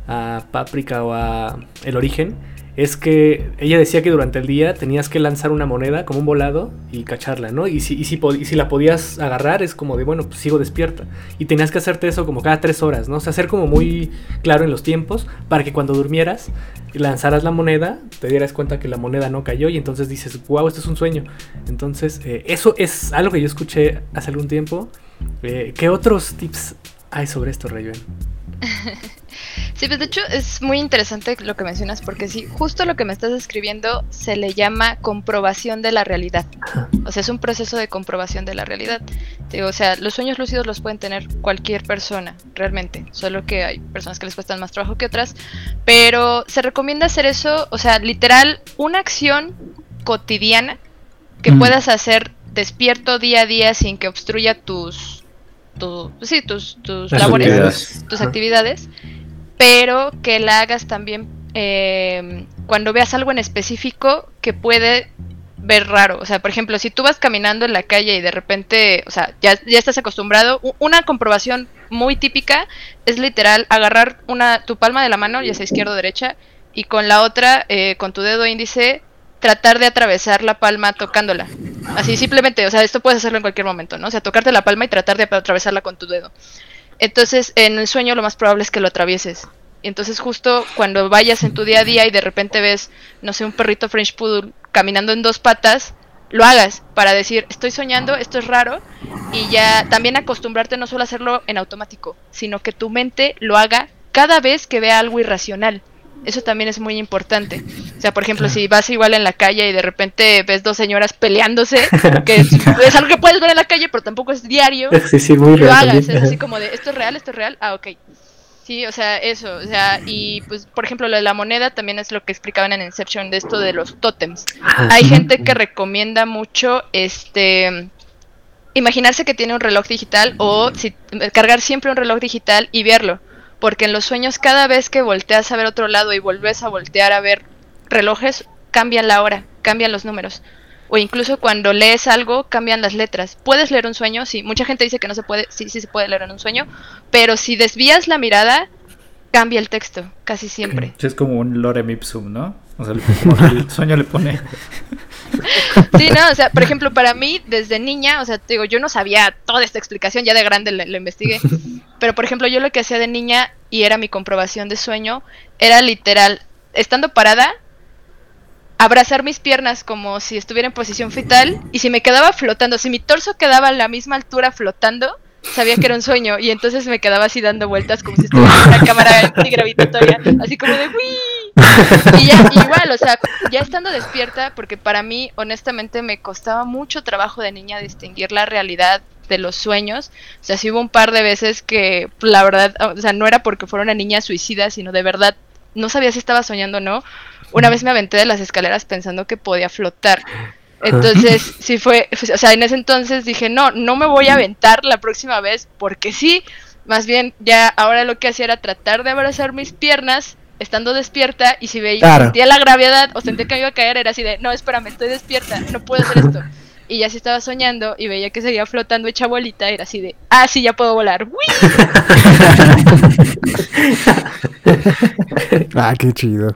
Speaker 2: a Paprika o a El Origen, es que ella decía que durante el día tenías que lanzar una moneda como un volado y cacharla, ¿no? Y si, si, la podías agarrar es como de, bueno, pues sigo despierta. Y tenías que hacerte eso como cada tres horas, ¿no? O sea, ser como muy claro en los tiempos para que cuando durmieras lanzaras la moneda, te dieras cuenta que la moneda no cayó y entonces dices, wow, esto es un sueño. Entonces, eh, eso es algo que yo escuché hace algún tiempo. Eh, ¿Qué otros tips hay sobre esto?
Speaker 1: Sí, pues de hecho es muy interesante lo que mencionas porque sí, justo lo que me estás describiendo se le llama comprobación de la realidad. O sea, es un proceso de comprobación de la realidad. Digo, o sea, los sueños lúcidos los pueden tener cualquier persona, realmente. Solo que hay personas que les cuestan más trabajo que otras. Pero se recomienda hacer eso, o sea, literal, una acción cotidiana que
Speaker 3: Mm.
Speaker 1: puedas hacer despierto día a día sin que obstruya tus, tu- sí, tus, tus labores
Speaker 3: actividades.
Speaker 1: tus actividades, pero que la hagas también eh, cuando veas algo en específico que puede ver raro. O sea, por ejemplo, si tú vas caminando en la calle y de repente, o sea, ya, ya estás acostumbrado, una comprobación muy típica es literal agarrar una, tu palma de la mano, ya sea izquierda o derecha, y con la otra, eh, con tu dedo índice, tratar de atravesar la palma tocándola. Así simplemente, o sea, esto puedes hacerlo en cualquier momento, ¿no? O sea, tocarte la palma y tratar de atravesarla con tu dedo. Entonces, en el sueño lo más probable es que lo atravieses. Y entonces justo cuando vayas en tu día a día y de repente ves, no sé, un perrito French Poodle caminando en dos patas, lo hagas para decir, estoy soñando, esto es raro, y ya también acostumbrarte no solo a hacerlo en automático, sino que tu mente lo haga cada vez que vea algo irracional. Eso también es muy importante. O sea, por ejemplo, si vas igual en la calle y de repente ves dos señoras peleándose, que es, es algo que puedes ver en la calle, pero tampoco es diario,
Speaker 2: Sí, sí, muy
Speaker 1: lo
Speaker 2: real
Speaker 1: hagas, es así como de, ¿esto es real? ¿Esto es real? Ah, ok. Sí, o sea, eso, o sea, y pues, por ejemplo, lo de la moneda también es lo que explicaban en Inception de esto de los tótems.
Speaker 2: Ajá.
Speaker 1: Hay gente que recomienda mucho, este, imaginarse que tiene un reloj digital o si, cargar siempre un reloj digital y verlo, porque en los sueños cada vez que volteas a ver otro lado y vuelves a voltear a ver relojes, cambian la hora, cambian los números. O incluso cuando lees algo, cambian las letras. ¿Puedes leer un sueño? Sí, mucha gente dice que no se puede, sí, sí se puede leer en un sueño, pero si desvías la mirada, cambia el texto, casi siempre.
Speaker 3: Sí, Es como un lorem ipsum, ¿no? O sea, el sueño le pone.
Speaker 1: Sí, no, o sea, por ejemplo, para mí, desde niña, o sea, te digo, yo no sabía toda esta explicación, ya de grande lo, investigué, pero por ejemplo, yo lo que hacía de niña, y era mi comprobación de sueño, era literal, estando parada, abrazar mis piernas como si estuviera en posición fetal, y si me quedaba flotando, si mi torso quedaba a la misma altura flotando, sabía que era un sueño, y entonces me quedaba así dando vueltas como si estuviera en una cámara antigravitatoria, así como de ¡Wii! Y ya, igual, o sea, ya estando despierta, porque para mí, honestamente, me costaba mucho trabajo de niña distinguir la realidad de los sueños. O sea, sí hubo un par de veces que, la verdad, o sea, no era porque fuera una niña suicida, sino de verdad no sabía si estaba soñando o no. Una vez me aventé de las escaleras pensando que podía flotar. Entonces, sí fue, o sea, en ese entonces dije, no, no me voy a aventar la próxima vez porque sí. Más bien, ya ahora lo que hacía era tratar de abrazar mis piernas estando despierta y si veía
Speaker 5: Claro.
Speaker 1: sentía la gravedad o sentía que me iba a caer era así de no espérame estoy despierta no puedo hacer esto y ya si estaba soñando y veía que seguía flotando hecha bolita era así de ah sí ya puedo volar ¡Uy!
Speaker 5: Ah, qué chido.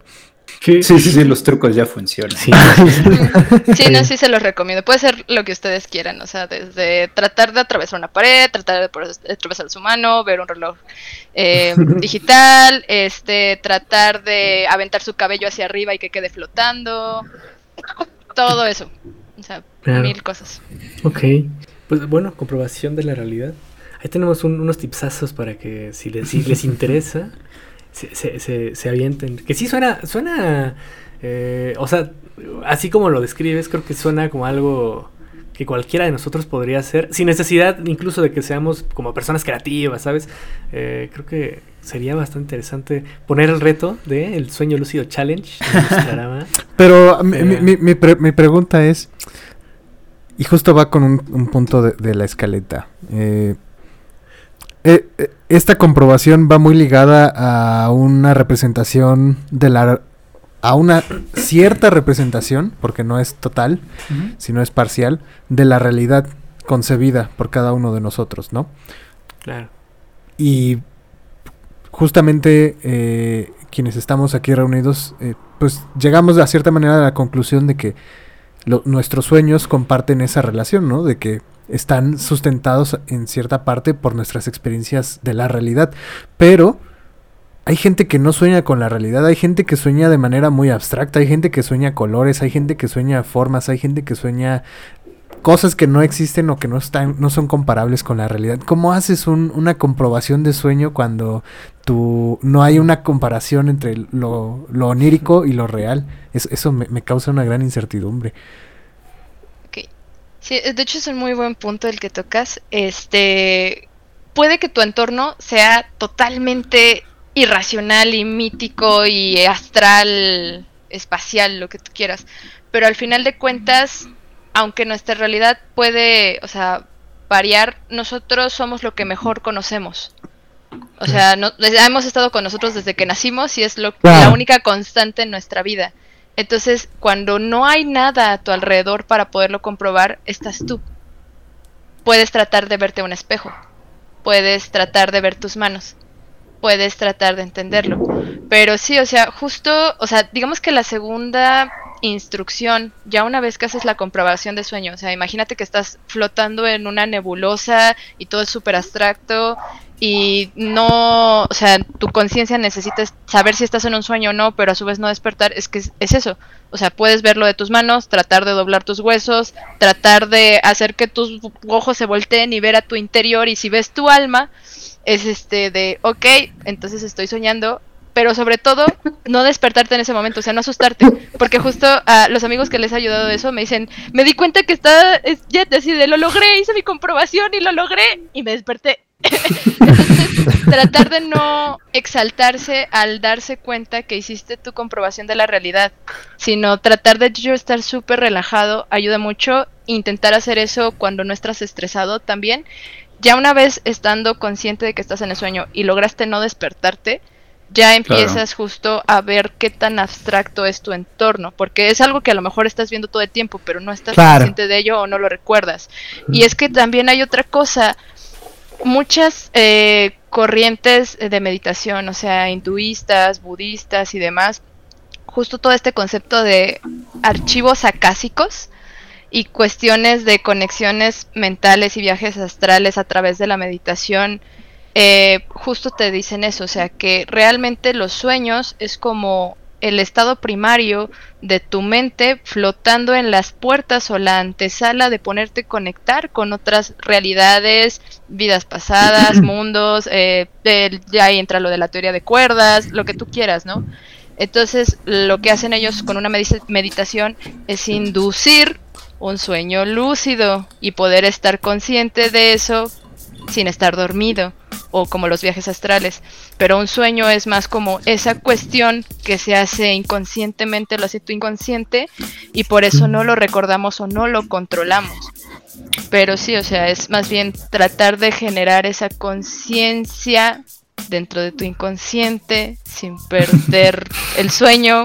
Speaker 3: Sí, sí, sí, los trucos ya funcionan.
Speaker 2: Sí.
Speaker 1: sí no sí se los recomiendo puede ser lo que ustedes quieran o sea desde tratar de atravesar una pared tratar de atravesar su mano ver un reloj eh, digital este tratar de aventar su cabello hacia arriba y que quede flotando todo eso o sea
Speaker 2: Claro.
Speaker 1: mil cosas
Speaker 2: Ok. Pues bueno, comprobación de la realidad. Ahí tenemos un- unos tipsazos para que si les, si les interesa, se, se, se, se avienten. Que sí suena, suena, eh, o sea, así como lo describes, creo que suena como algo que cualquiera de nosotros podría hacer, sin necesidad incluso de que seamos como personas creativas, ¿sabes? Eh, creo que sería bastante interesante poner el reto de el sueño lúcido challenge.
Speaker 5: Pero mi,
Speaker 2: Eh.
Speaker 5: mi- mi- mi pre- mi pregunta es, y justo va con un, un punto de, de la escaleta. eh, eh, eh, esta comprobación va muy ligada a una representación de la a una cierta representación, porque no es total, sino es parcial, de la realidad concebida por cada uno de nosotros, ¿no?
Speaker 2: Claro.
Speaker 5: Y justamente eh, quienes estamos aquí reunidos, eh, pues llegamos de cierta manera a la conclusión de que lo- nuestros sueños comparten esa relación, ¿no? De que están sustentados en cierta parte por nuestras experiencias de la realidad. Pero hay gente que no sueña con la realidad, hay gente que sueña de manera muy abstracta, hay gente que sueña colores, hay gente que sueña formas, hay gente que sueña cosas que no existen o que no están no son comparables con la realidad. ¿Cómo haces un- una comprobación de sueño cuando no hay una comparación entre lo, lo onírico y lo real? Es- eso me, me causa una gran incertidumbre.
Speaker 1: Sí, de hecho es un muy buen punto el que tocas. Este puede que tu entorno sea totalmente irracional y mítico y astral, espacial, lo que tú quieras, pero al final de cuentas, aunque nuestra realidad puede, o sea, variar, nosotros somos lo que mejor conocemos. O sea, no, hemos estado con nosotros desde que nacimos y es lo, la única constante en nuestra vida. Entonces, cuando no hay nada a tu alrededor para poderlo comprobar, estás tú. Puedes tratar de verte un espejo. Puedes tratar de ver tus manos. Puedes tratar de entenderlo. Pero sí, o sea, justo, o sea, digamos que la segunda instrucción, ya una vez que haces la comprobación de sueño, o sea, imagínate que estás flotando en una nebulosa y todo es súper abstracto y no, o sea, tu conciencia necesita saber si estás en un sueño o no, pero a su vez no despertar, es que es, es eso. O sea, puedes verlo de tus manos, tratar de doblar tus huesos, tratar de hacer que tus ojos se volteen y ver a tu interior y si ves tu alma, es este de, ok, entonces estoy soñando, pero sobre todo no despertarte en ese momento, o sea, no asustarte, porque justo a los amigos que les he ayudado eso me dicen, me di cuenta que está, es, ya así de, lo logré, hice mi comprobación y lo logré y me desperté. Tratar de no exaltarse al darse cuenta que hiciste tu comprobación de la realidad, sino tratar de yo estar súper relajado ayuda mucho. Intentar hacer eso cuando no estás estresado también. Ya una vez estando consciente de que estás en el sueño y lograste no despertarte, ya empiezas justo a ver qué tan abstracto es tu entorno, porque es algo que a lo mejor estás viendo todo el tiempo, pero no estás
Speaker 4: Claro.
Speaker 1: consciente de ello o no lo recuerdas. Y es que también hay otra cosa, muchas eh, corrientes de meditación, o sea, hinduistas, budistas y demás, justo todo este concepto de archivos acásicos y cuestiones de conexiones mentales y viajes astrales a través de la meditación, eh, justo te dicen eso, o sea, que realmente los sueños es como el estado primario de tu mente flotando en las puertas o la antesala de ponerte a conectar con otras realidades, vidas pasadas, mundos, eh, ya ahí entra lo de la teoría de cuerdas, lo que tú quieras, ¿no? Entonces, lo que hacen ellos con una meditación es inducir un sueño lúcido y poder estar consciente de eso sin estar dormido o como los viajes astrales. Pero un sueño es más como esa cuestión que se hace inconscientemente, lo hace tu inconsciente y por eso no lo recordamos o no lo controlamos. Pero sí, o sea, es más bien tratar de generar esa conciencia dentro de tu inconsciente sin perder el sueño,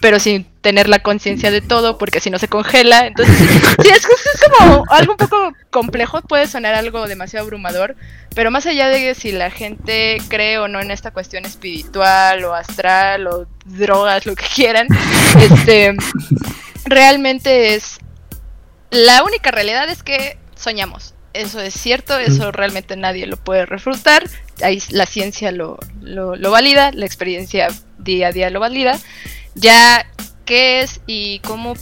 Speaker 1: pero sin tener la conciencia de todo, porque si no se congela. Entonces, sí, es, es como algo un poco complejo, puede sonar algo demasiado abrumador, pero más allá de si la gente cree o no en esta cuestión espiritual o astral o drogas, lo que quieran, este, realmente es la única realidad es que soñamos. Eso es cierto, eso realmente nadie lo puede refutar. Ahí la ciencia lo, lo, lo valida, la experiencia día a día lo valida. Ya qué es y cómo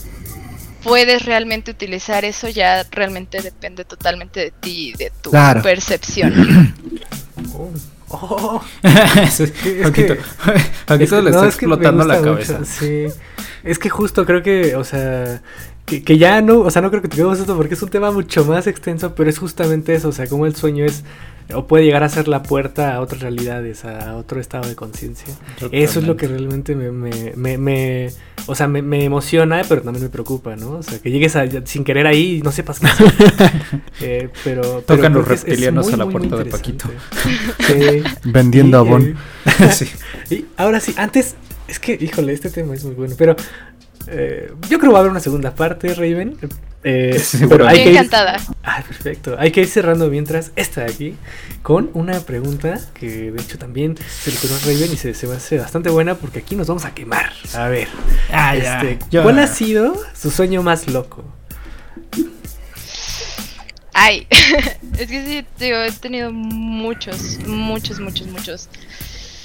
Speaker 1: puedes realmente utilizar eso ya realmente depende totalmente de ti y de tu
Speaker 4: Claro.
Speaker 1: percepción.
Speaker 2: Oh, es que- Es
Speaker 3: le
Speaker 2: no,
Speaker 3: está explotando la cabeza.
Speaker 2: mucho, sí. Es que justo creo que, o sea, que, que ya no, o sea, no creo que tengamos esto porque es un tema mucho más extenso, pero es justamente eso, o sea, como el sueño es o puede llegar a ser la puerta a otras realidades, a otro estado de conciencia. Eso es lo que realmente me, me, me, me o sea, me, me, emociona, pero también me preocupa, ¿no? O sea, que llegues a, sin querer ahí y no sepas qué hacer. eh, pero,
Speaker 3: Tocan los reptilianos a la puerta de Paquito.
Speaker 5: Sí. Vendiendo abón.
Speaker 2: Eh, sí. Y ahora sí, antes, es que, híjole, este tema es muy bueno, pero eh, yo creo que va a haber una segunda parte, Raven. Eh,
Speaker 1: pero hay que encantada.
Speaker 2: Ir... Ah, perfecto. Hay que ir cerrando mientras esta de aquí con una pregunta que de hecho también se le ocurrió a Raven y se, se, va a hacer bastante buena porque aquí nos vamos a quemar. A ver.
Speaker 3: Ah, este,
Speaker 2: ya. ¿Cuál ha sido su sueño más loco?
Speaker 1: Ay, es que sí, digo, he tenido muchos, muchos, muchos, muchos.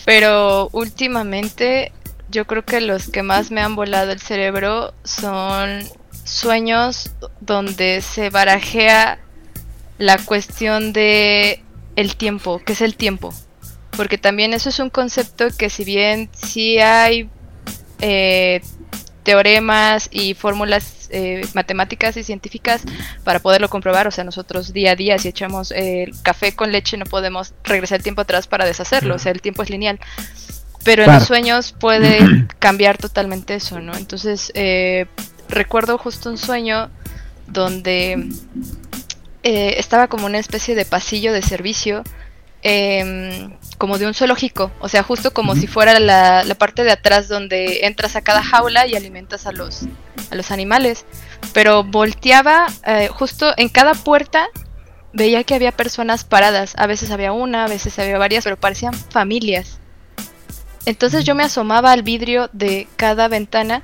Speaker 1: Pero últimamente yo creo que los que más me han volado el cerebro son sueños donde se barajea la cuestión de el tiempo, ¿qué es el tiempo? Porque también eso es un concepto que si bien sí hay eh, teoremas y fórmulas eh, matemáticas y científicas para poderlo comprobar, o sea, nosotros día a día si echamos eh, café con leche no podemos regresar el tiempo atrás para deshacerlo, o sea, el tiempo es lineal. Pero claro. en los sueños puede cambiar totalmente eso, ¿no? Entonces, eh, recuerdo justo un sueño donde eh, estaba como una especie de pasillo de servicio, eh, como de un zoológico, o sea, justo como uh -huh. si fuera la, la, parte de atrás donde entras a cada jaula y alimentas a los, a los animales. Pero volteaba eh, justo en cada puerta. Veía que había personas paradas, a veces había una, a veces había varias, pero parecían familias. Entonces yo me asomaba al vidrio de cada ventana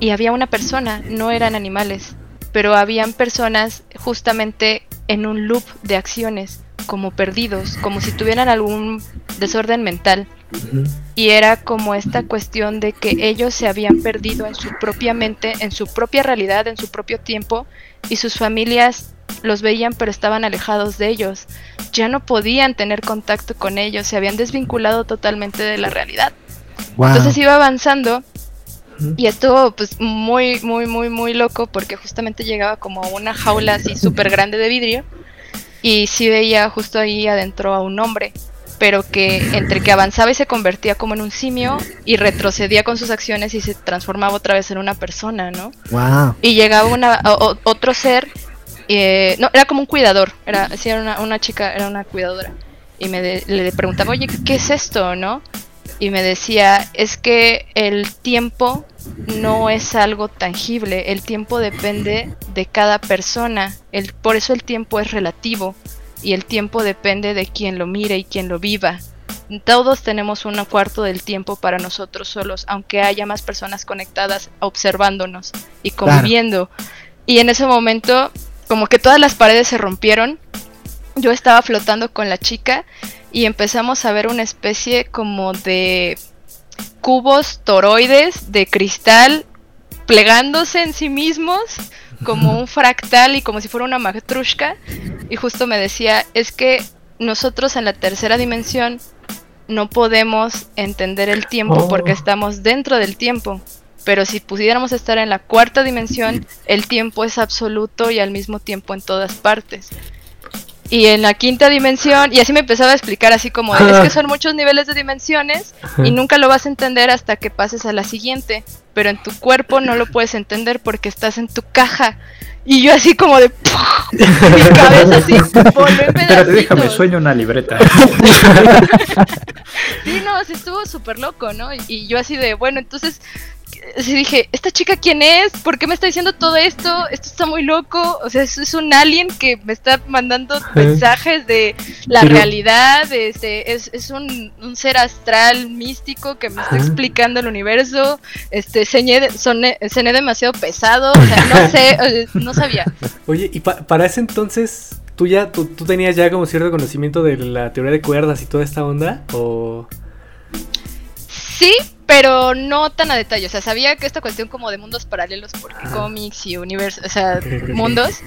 Speaker 1: y había una persona, no eran animales, pero habían personas justamente en un loop de acciones, como perdidos, como si tuvieran algún desorden mental. Uh -huh. Y era como esta cuestión de que ellos se habían perdido en su propia mente, en su propia realidad, en su propio tiempo, y sus familias los veían pero estaban alejados de ellos. Ya no podían tener contacto con ellos, se habían desvinculado totalmente de la realidad. Wow. Entonces iba avanzando y estuvo pues muy, muy, muy, muy loco porque justamente llegaba como a una jaula así súper grande de vidrio y sí veía justo ahí adentro a un hombre, pero que entre que avanzaba y se convertía como en un simio y retrocedía con sus acciones y se transformaba otra vez en una persona, ¿no?
Speaker 4: Wow.
Speaker 1: Y llegaba una, o, otro ser, eh, no, era como un cuidador, era, sí, era una, una chica, era una cuidadora. Y me de, le preguntaba, oye, ¿qué es esto, no? y me decía, es que el tiempo no es algo tangible, el tiempo depende de cada persona, el, por eso el tiempo es relativo y el tiempo depende de quien lo mire y quien lo viva. Todos tenemos un cuarto del tiempo para nosotros solos, aunque haya más personas conectadas observándonos y conviviendo. Claro. Y en ese momento, como que todas las paredes se rompieron, yo estaba flotando con la chica y empezamos a ver una especie como de cubos toroides de cristal plegándose en sí mismos como un fractal y como si fuera una matrushka y justo me decía es que nosotros en la tercera dimensión no podemos entender el tiempo oh. porque estamos dentro del tiempo pero si pudiéramos estar en la cuarta dimensión el tiempo es absoluto y al mismo tiempo en todas partes y en la quinta dimensión, y así me empezaba a explicar así como, es que son muchos niveles de dimensiones y nunca lo vas a entender hasta que pases a la siguiente, pero en tu cuerpo no lo puedes entender porque estás en tu caja. Y yo así como de... mi cabeza así,
Speaker 3: Espérate, déjame, sueño una libreta.
Speaker 1: sí, no, sí estuvo súper loco, ¿no? Y, y yo así de, bueno, entonces así dije, ¿esta chica quién es? ¿Por qué me está diciendo todo esto? Esto está muy loco. O sea, es, es un alien que me está mandando mensajes de la Pero... realidad. Este, es, es un, un, ser astral místico que me está explicando el universo. Este, ceñé, soné, cené demasiado pesado. O sea, no sé, no sabía.
Speaker 2: Oye, y pa para ese entonces, ¿tú ya tú, tú tenías ya como cierto conocimiento de la teoría de cuerdas y toda esta onda? ¿O...?
Speaker 1: Sí, pero no tan a detalle. O sea, sabía que esta cuestión como de mundos paralelos, porque ah. cómics y universos, o sea, mundos.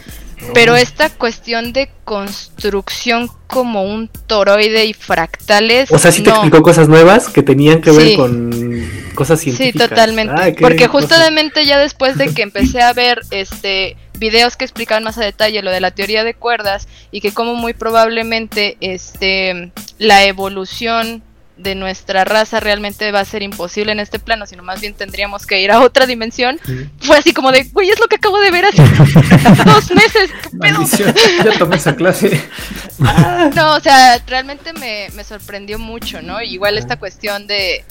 Speaker 1: Pero esta cuestión de construcción como un toroide y fractales.
Speaker 2: O sea, sí no. te explicó cosas nuevas que tenían que ver sí. con. cosas
Speaker 1: Sí,
Speaker 2: científicas.
Speaker 1: totalmente.
Speaker 2: Ay, qué
Speaker 1: Porque justamente ya después de que empecé a ver este videos que explicaban más a detalle lo de la teoría de cuerdas y que como muy probablemente este la evolución de nuestra raza realmente va a ser imposible en este plano, sino más bien tendríamos que ir a otra dimensión. Fue así como de, güey, es lo que acabo de ver hace dos meses. ¿qué pedo?".
Speaker 3: Tomé esa clase.
Speaker 1: No, o sea, realmente me, me sorprendió mucho, ¿no? Igual esta cuestión de,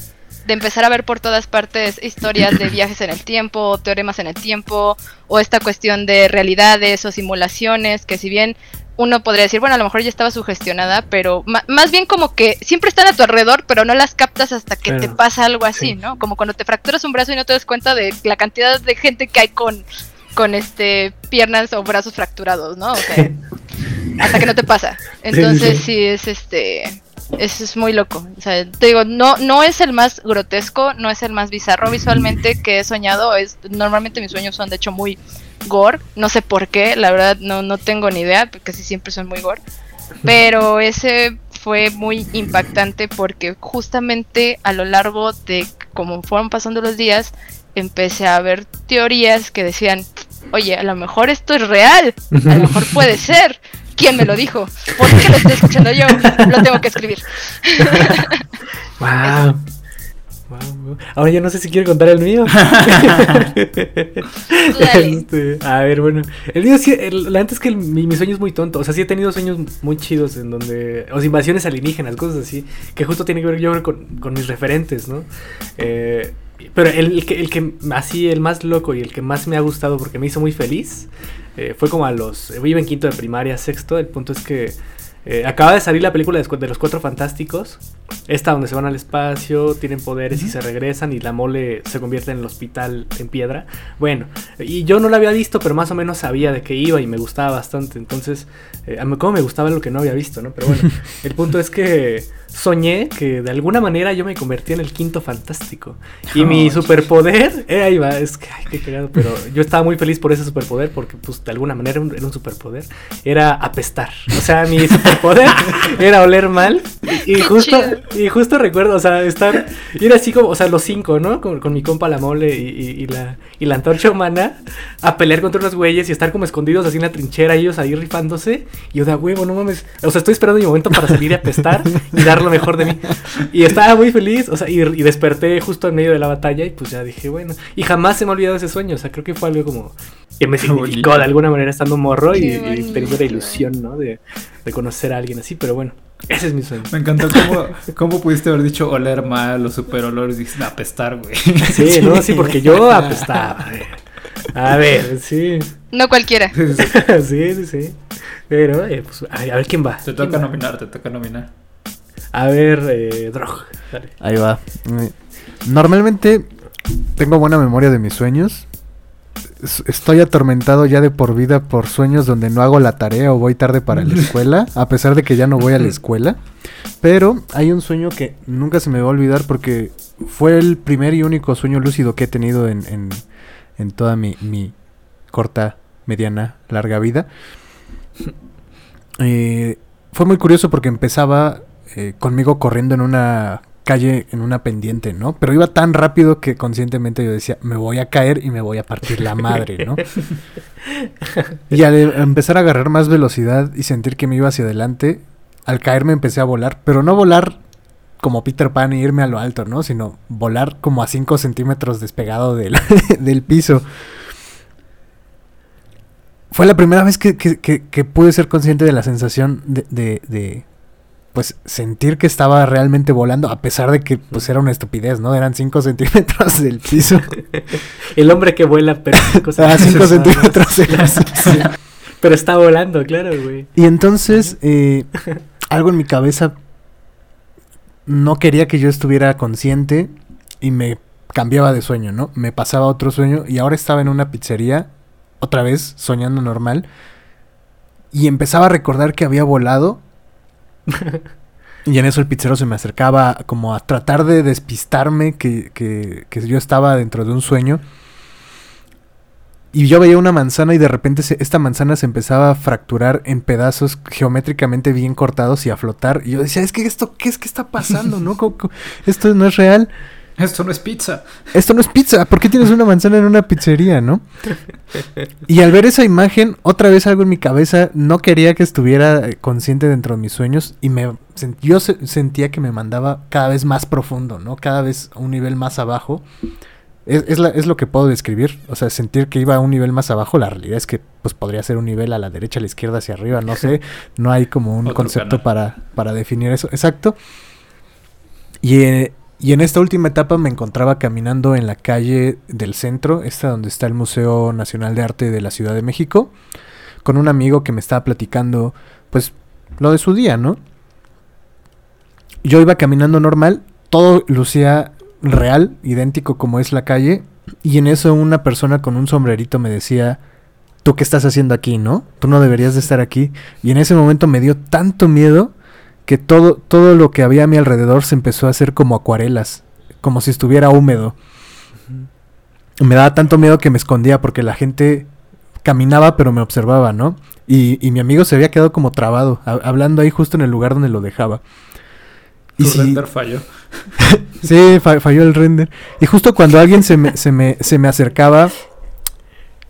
Speaker 1: de empezar a ver por todas partes historias de viajes en el tiempo, teoremas en el tiempo, o esta cuestión de realidades o simulaciones, que si bien uno podría decir, bueno, a lo mejor ya estaba sugestionada, pero más bien como que siempre están a tu alrededor, pero no las captas hasta que te pasa algo así,
Speaker 2: Sí.
Speaker 1: ¿no? Como cuando te fracturas un brazo y no te das cuenta de la cantidad de gente que hay con, con este piernas o brazos fracturados, ¿no? O sea, hasta que no te pasa. Entonces
Speaker 2: sí.
Speaker 1: sí, es este es, es muy loco. O sea, te digo, no, no es el más grotesco, no es el más bizarro visualmente que he soñado. Es, normalmente mis sueños son de hecho muy gore. No sé por qué, la verdad no, no tengo ni idea, porque casi siempre son muy gore. Pero ese fue muy impactante porque justamente a lo largo de como fueron pasando los días, empecé a ver teorías que decían, oye, a lo mejor esto es real, a lo mejor puede ser. ¿Quién me lo dijo? ¿Por qué lo estoy escuchando yo? Lo tengo que escribir.
Speaker 2: Wow. Wow. Ahora ya no sé si quiero contar el mío. Este, a ver, bueno. El mío sí, el- la neta es que el- mi, mi sueño es muy tonto. O sea, sí he tenido sueños muy chidos en donde. O sea, invasiones alienígenas, cosas así. Que justo tiene que ver, yo creo, con, con mis referentes, ¿no? Eh, pero el, el que, el que así, el más loco y el que más me ha gustado porque me hizo muy feliz. eh, fue como a los. Iba en quinto de primaria, sexto. El punto es que. Eh, acaba de salir la película de, de los Cuatro Fantásticos. Esta donde se van al espacio, tienen poderes y se regresan y la mole se convierte en el hospital en piedra. Bueno, y yo no la había visto, pero más o menos sabía de qué iba y me gustaba bastante. Entonces, eh, a mí como me gustaba lo que no había visto, ¿no? Pero bueno, el punto es que soñé que de alguna manera yo me convertí en el quinto fantástico. Y mi
Speaker 3: Oh,
Speaker 2: superpoder, eh, ahí va, es que, ay, qué cagado, pero yo estaba muy feliz por ese superpoder porque, pues, de alguna manera era un, era un superpoder. Era apestar. O sea, mi superpoder era oler mal. Y, y justo,
Speaker 1: chido.
Speaker 2: y justo recuerdo, o sea, estar, ir así como, o sea, los cinco, ¿no? Con, con mi compa la mole y, y- y la, y la antorcha humana a pelear contra unos güeyes y estar como escondidos así en la trinchera, ellos ahí rifándose. Y yo de "A huevo, no mames. O sea, estoy esperando mi momento para salir y apestar y dar lo mejor de mí. Y estaba muy feliz, o sea, y, y desperté justo en medio de la batalla y pues ya dije, bueno. Y jamás se me ha olvidado ese sueño, o sea, creo que fue algo como que me significó de alguna manera estando morro y, y teniendo la ilusión, ¿no? De, de conocer a alguien así, pero bueno, ese es mi sueño.
Speaker 3: Me encantó cómo, cómo pudiste haber dicho oler mal o super olores. Dices, apestar, güey.
Speaker 2: Sí, no, sí, porque yo apestaba. A ver, a ver, sí.
Speaker 1: No cualquiera.
Speaker 2: Sí, sí, sí. Pero, eh, pues, a ver, a ver quién va.
Speaker 3: Te
Speaker 2: ¿Quién
Speaker 3: toca
Speaker 2: va?
Speaker 3: nominar, te toca nominar.
Speaker 2: A ver, eh, Drog. Dale.
Speaker 5: Ahí va. Normalmente tengo buena memoria de mis sueños. Es- Estoy atormentado ya de por vida por sueños donde no hago la tarea o voy tarde para la escuela, a pesar de que ya no voy a la escuela. Pero hay un sueño que nunca se me va a olvidar porque fue el primer y único sueño lúcido que he tenido en, en- en toda mi, mi corta, mediana, larga vida. Eh, fue muy curioso porque empezaba eh, conmigo corriendo en una calle, en una pendiente, ¿no? Pero iba tan rápido que conscientemente yo decía, me voy a caer y me voy a partir la madre, ¿no? y al empezar a agarrar más velocidad y sentir que me iba hacia adelante, al caerme empecé a volar, pero no volar como Peter Pan e irme a lo alto, ¿no? Sino volar como a 5 centímetros despegado del, del piso. Fue la primera vez que, que- que- que pude ser consciente de la sensación de, de- de, pues, sentir que estaba realmente volando, a pesar de que, pues, era una estupidez, ¿no? Eran 5 centímetros del piso.
Speaker 2: El hombre que vuela, pero,
Speaker 5: a 5 centímetros del piso.
Speaker 2: pero está volando, claro, güey.
Speaker 5: Y entonces, eh, algo en mi cabeza no quería que yo estuviera consciente y me cambiaba de sueño, ¿no? Me pasaba otro sueño y ahora estaba en una pizzería, otra vez, soñando normal, y empezaba a recordar que había volado. Y en eso el pizzero se me acercaba como a tratar de despistarme que, que, que yo estaba dentro de un sueño. Y yo veía una manzana y de repente se- esta manzana se empezaba a fracturar en pedazos geométricamente bien cortados y a flotar. Y yo decía, es que esto, ¿qué es que está pasando? ¿No? ¿Cómo- cómo? Esto no es real.
Speaker 3: Esto no es pizza.
Speaker 5: esto no es pizza, ¿por qué tienes una manzana en una pizzería, no? Y al ver esa imagen, otra vez algo en mi cabeza, no quería que estuviera eh, consciente dentro de mis sueños y me yo se- sentía que me mandaba cada vez más profundo, ¿no? Cada vez a un nivel más abajo. Es, es, la- es lo que puedo describir, o sea, sentir que iba a un nivel más abajo, la realidad es que pues podría ser un nivel a la derecha, a la izquierda, hacia arriba, no sé, no hay como un
Speaker 3: Otro
Speaker 5: concepto
Speaker 3: canal.
Speaker 5: para, para definir eso, exacto. Y, eh, y en esta última etapa me encontraba caminando en la calle del centro, esta donde está el Museo Nacional de Arte de la Ciudad de México, con un amigo que me estaba platicando, pues, lo de su día, ¿no? Yo iba caminando normal, todo lucía real, idéntico como es la calle, y en eso una persona con un sombrerito me decía, ¿tú qué estás haciendo aquí, no? Tú no deberías de estar aquí. Y en ese momento me dio tanto miedo que todo, todo lo que había a mi alrededor se empezó a hacer como acuarelas, como si estuviera húmedo. Me daba tanto miedo que me escondía porque la gente caminaba pero me observaba, ¿no? Y, y mi amigo se había quedado como trabado, ha- hablando ahí justo en el lugar donde lo dejaba.
Speaker 3: Tu
Speaker 5: si-
Speaker 3: render falló.
Speaker 5: Sí, fa- falló el render. Y justo cuando alguien se me, se me, se me acercaba,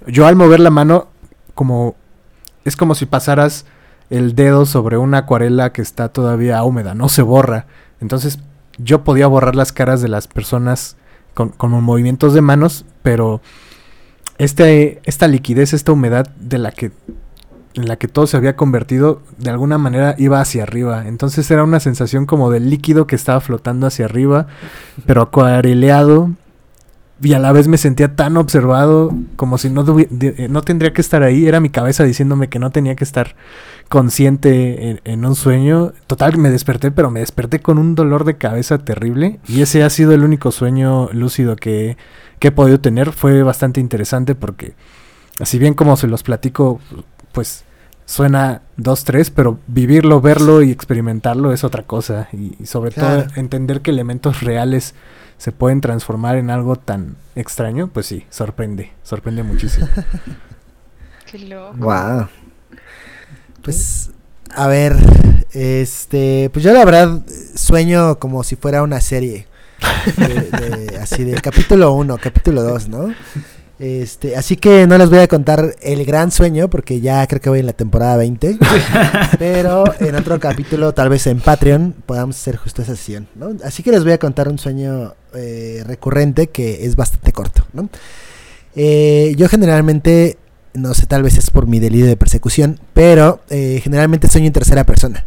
Speaker 5: yo al mover la mano, como es como si pasaras el dedo sobre una acuarela que está todavía húmeda, no se borra. Entonces yo podía borrar las caras de las personas con, con movimientos de manos, pero este, esta liquidez, esta humedad de la que en la que todo se había convertido, de alguna manera iba hacia arriba. Entonces era una sensación como de líquido que estaba flotando hacia arriba, pero acuareleado. Y a la vez me sentía tan observado como si no, eh, no tendría que estar ahí. Era mi cabeza diciéndome que no tenía que estar consciente en, en un sueño. Total, me desperté, pero me desperté con un dolor de cabeza terrible. Y ese ha sido el único sueño lúcido que, que he podido tener. Fue bastante interesante porque, así bien como se los platico, pues suena dos, tres, pero vivirlo, verlo y experimentarlo es otra cosa. Y, y sobre
Speaker 4: Claro.
Speaker 5: todo entender que elementos reales se pueden transformar en algo tan extraño, pues sí, sorprende, sorprende muchísimo.
Speaker 1: Qué loco.
Speaker 4: Wow. Pues, a ver, este, pues yo la verdad sueño como si fuera una serie. De, de- así de capítulo 1, capítulo 2, ¿no? Este, así que no les voy a contar el gran sueño porque ya creo que voy en la temporada 20. pero en otro capítulo, tal vez en Patreon, podamos hacer justo esa sesión, ¿no? Así que les voy a contar un sueño eh, recurrente que es bastante corto, ¿no? Eh, yo generalmente, no sé, tal vez es por mi delirio de persecución, pero eh, generalmente sueño en tercera persona.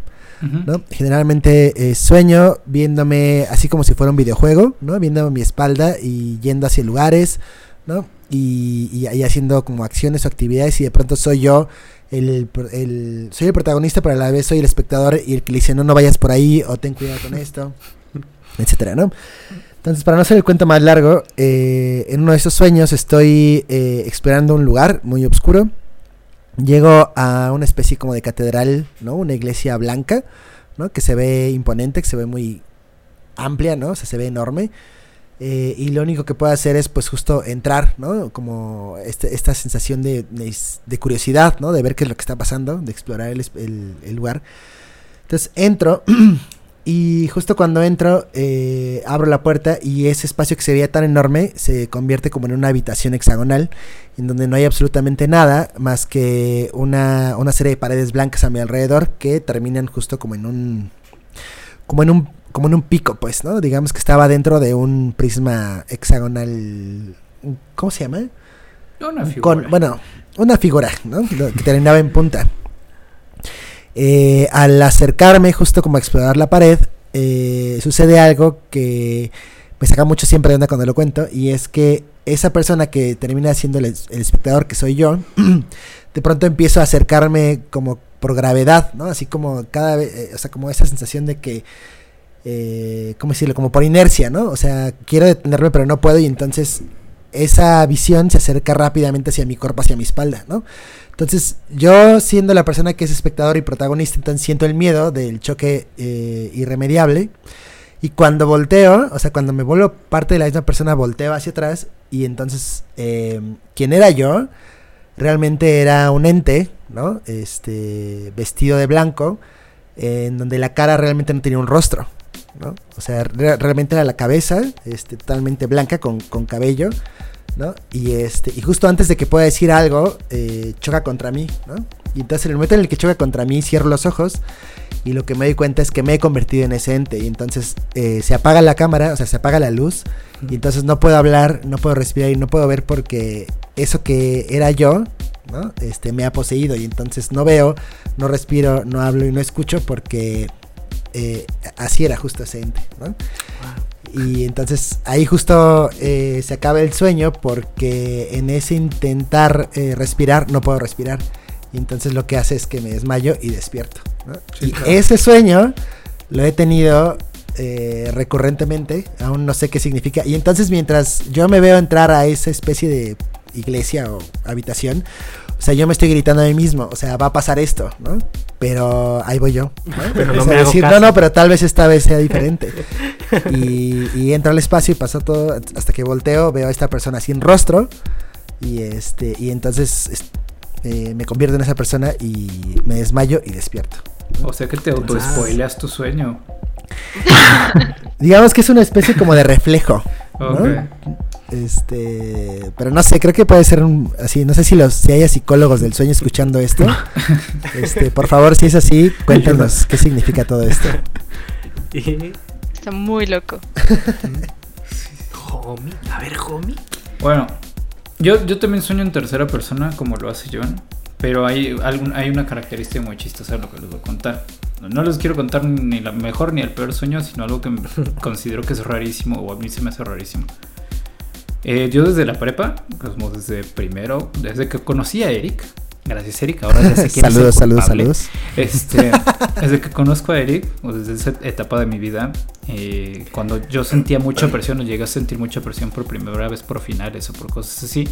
Speaker 4: ¿no? Generalmente eh, sueño viéndome así como si fuera un videojuego, ¿no? Viendo mi espalda y yendo hacia lugares, ¿no? Y, y- y haciendo como acciones o actividades y de pronto soy yo el, el- soy el protagonista, pero a la vez soy el espectador y el que le dice no, no vayas por ahí o ten cuidado con esto, etcétera, ¿no? Entonces, para no hacer el cuento más largo, eh, en uno de esos sueños estoy eh, explorando un lugar muy oscuro. Llego a una especie como de catedral, ¿no? Una iglesia blanca, ¿no? Que se ve imponente, que se ve muy amplia, ¿no? O sea, se ve enorme. Eh, y lo único que puedo hacer es, pues, justo entrar, ¿no? Como este- esta sensación de, de, de curiosidad, ¿no? De ver qué es lo que está pasando, de explorar el, el- el lugar. Entonces, entro y justo cuando entro, eh, abro la puerta y ese espacio que se veía tan enorme se convierte como en una habitación hexagonal en donde no hay absolutamente nada más que una, una serie de paredes blancas a mi alrededor que terminan justo como en un como en un como en un pico pues no digamos que estaba dentro de un prisma hexagonal cómo se llama
Speaker 3: Una figura.
Speaker 4: con bueno una figura no que terminaba en punta Eh, al acercarme justo como a explorar la pared eh, sucede algo que me saca mucho siempre de onda cuando lo cuento y es que esa persona que termina siendo el, es- el espectador que soy yo de pronto empiezo a acercarme como por gravedad no así como cada vez eh, o sea como esa sensación de que eh, ¿cómo decirlo? Como por inercia, ¿no? O sea, quiero detenerme pero no puedo y entonces esa visión se acerca rápidamente hacia mi cuerpo, hacia mi espalda, ¿no? Entonces, yo siendo la persona que es espectador y protagonista, entonces siento el miedo del choque eh, irremediable. Y cuando volteo, o sea, cuando me vuelvo parte de la misma persona, volteo hacia atrás y entonces, eh, quien era yo, realmente era un ente, ¿no? Este, vestido de blanco, en donde la cara realmente no tenía un rostro. ¿No? O sea, re- realmente era la cabeza, este, totalmente blanca, con, con cabello, ¿no? Y, este, y justo antes de que pueda decir algo, eh, choca contra mí, ¿no? Y entonces en el momento en el que choca contra mí, cierro los ojos y lo que me doy cuenta es que me he convertido en ese ente. Y entonces eh, se apaga la cámara, o sea, se apaga la luz. Y entonces no puedo hablar, no puedo respirar y no puedo ver porque eso que era yo, ¿no? Este, me ha poseído. Y entonces no veo, no respiro, no hablo y no escucho porque eh, así era justo ese ente, ¿no? Y entonces ahí justo eh, se acaba el sueño porque en ese intentar eh, respirar no puedo respirar. Y entonces lo que hace es que me desmayo y despierto. ¿no?
Speaker 2: Sí,
Speaker 4: y
Speaker 2: claro.
Speaker 4: ese sueño lo he tenido eh, recurrentemente, aún no sé qué significa. Y entonces mientras yo me veo entrar a esa especie de iglesia o habitación, sea, yo me estoy gritando a mí mismo, o sea, va a pasar esto, ¿no? Pero ahí voy yo. ¿no?
Speaker 2: Pero
Speaker 4: O
Speaker 2: no
Speaker 4: sea,
Speaker 2: me hago
Speaker 4: decir,
Speaker 2: caso.
Speaker 4: no, no, pero tal vez esta vez sea diferente. y, y entro al espacio y pasa todo hasta que volteo, veo a esta persona sin rostro y este y entonces es- eh, me convierto en esa persona y me desmayo y despierto.
Speaker 3: O sea que te auto-spoileas tu sueño.
Speaker 4: Digamos que es una especie como de reflejo. ¿no?
Speaker 3: Ok.
Speaker 4: Este, pero no sé, creo que puede ser un así, no sé si los si haya psicólogos del sueño escuchando esto. Este, por favor, si es así, cuéntanos qué significa todo esto.
Speaker 1: Está muy loco.
Speaker 2: Homie, a ver, homie.
Speaker 3: Bueno, yo, yo también sueño en tercera persona como lo hace John, pero hay, algún, hay una característica muy chistosa de lo que les voy a contar. No, no les quiero contar ni la mejor ni el peor sueño, sino algo que considero que es rarísimo o a mí se me hace rarísimo. Eh, yo desde la prepa, como desde primero, desde que conocí a Eric, gracias Eric, ahora ya sé quién es
Speaker 4: saludos, saludos,
Speaker 3: culpable.
Speaker 4: saludos.
Speaker 3: Este, desde que conozco a Eric, o desde esa etapa de mi vida, eh, cuando yo sentía mucha presión o llegué a sentir mucha presión por primera vez por finales o por cosas así,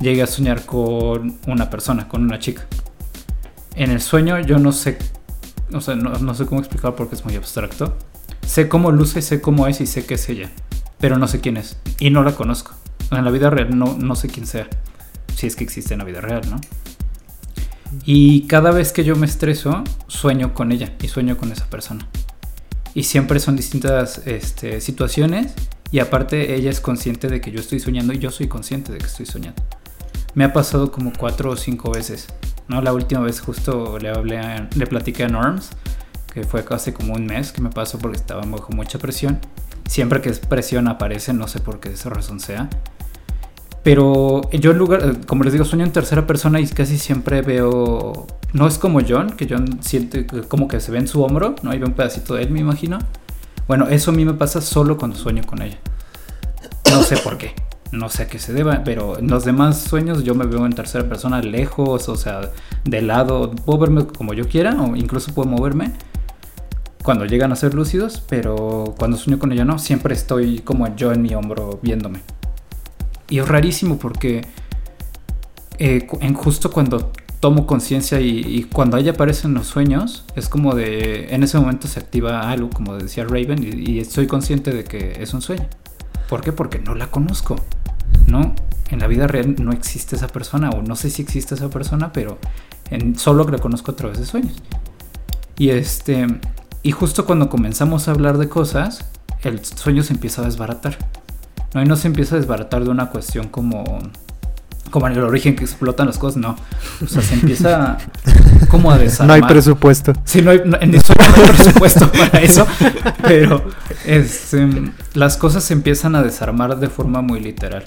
Speaker 3: llegué a soñar con una persona, con una chica. En el sueño yo no sé, o sea, no, no sé cómo explicar porque es muy abstracto. Sé cómo luce, sé cómo es y sé que es ella, pero no sé quién es y no la conozco. En la vida real no, no sé quién sea, si es que existe en la vida real, ¿no? Y cada vez que yo me estreso, sueño con ella y sueño con esa persona. Y siempre son distintas este, situaciones y aparte ella es consciente de que yo estoy soñando y yo soy consciente de que estoy soñando. Me ha pasado como cuatro o cinco veces. ¿no? La última vez justo le hablé a- le platiqué a Norms, que fue hace como un mes que me pasó porque estaba bajo mucha presión. Siempre que es presión aparece, no sé por qué esa razón sea. Pero yo en lugar, como les digo, sueño en tercera persona y casi siempre veo, no es como John, que John siente como que se ve en su hombro, ¿no? Y ve un pedacito de él, me imagino. Bueno, eso a mí me pasa solo cuando sueño con ella. No sé por qué, no sé a qué se deba, pero en los demás sueños yo me veo en tercera persona lejos, o sea, de lado, puedo verme como yo quiera o incluso puedo moverme cuando llegan a ser lúcidos, pero cuando sueño con ella no, siempre estoy como yo en mi hombro viéndome. Y es rarísimo porque eh, en justo cuando tomo conciencia y, y cuando ella aparece en los sueños, es como de, en ese momento se activa algo, como decía Raven, y, y estoy consciente de que es un sueño. ¿Por qué? Porque no la conozco, ¿no? En la vida real no existe esa persona, o no sé si existe esa persona, pero en, solo la conozco a través de sueños. Y este, y justo cuando comenzamos a hablar de cosas, el sueño se empieza a desbaratar. ¿no? Y no se empieza a desbaratar de una cuestión como, como en el origen que explotan las cosas, no. O sea, se empieza como a
Speaker 5: No
Speaker 3: desarmar.
Speaker 5: hay presupuesto.
Speaker 3: Sí, no hay, no- en no hay presupuesto para eso, pero este, las cosas se empiezan a desarmar de forma muy literal.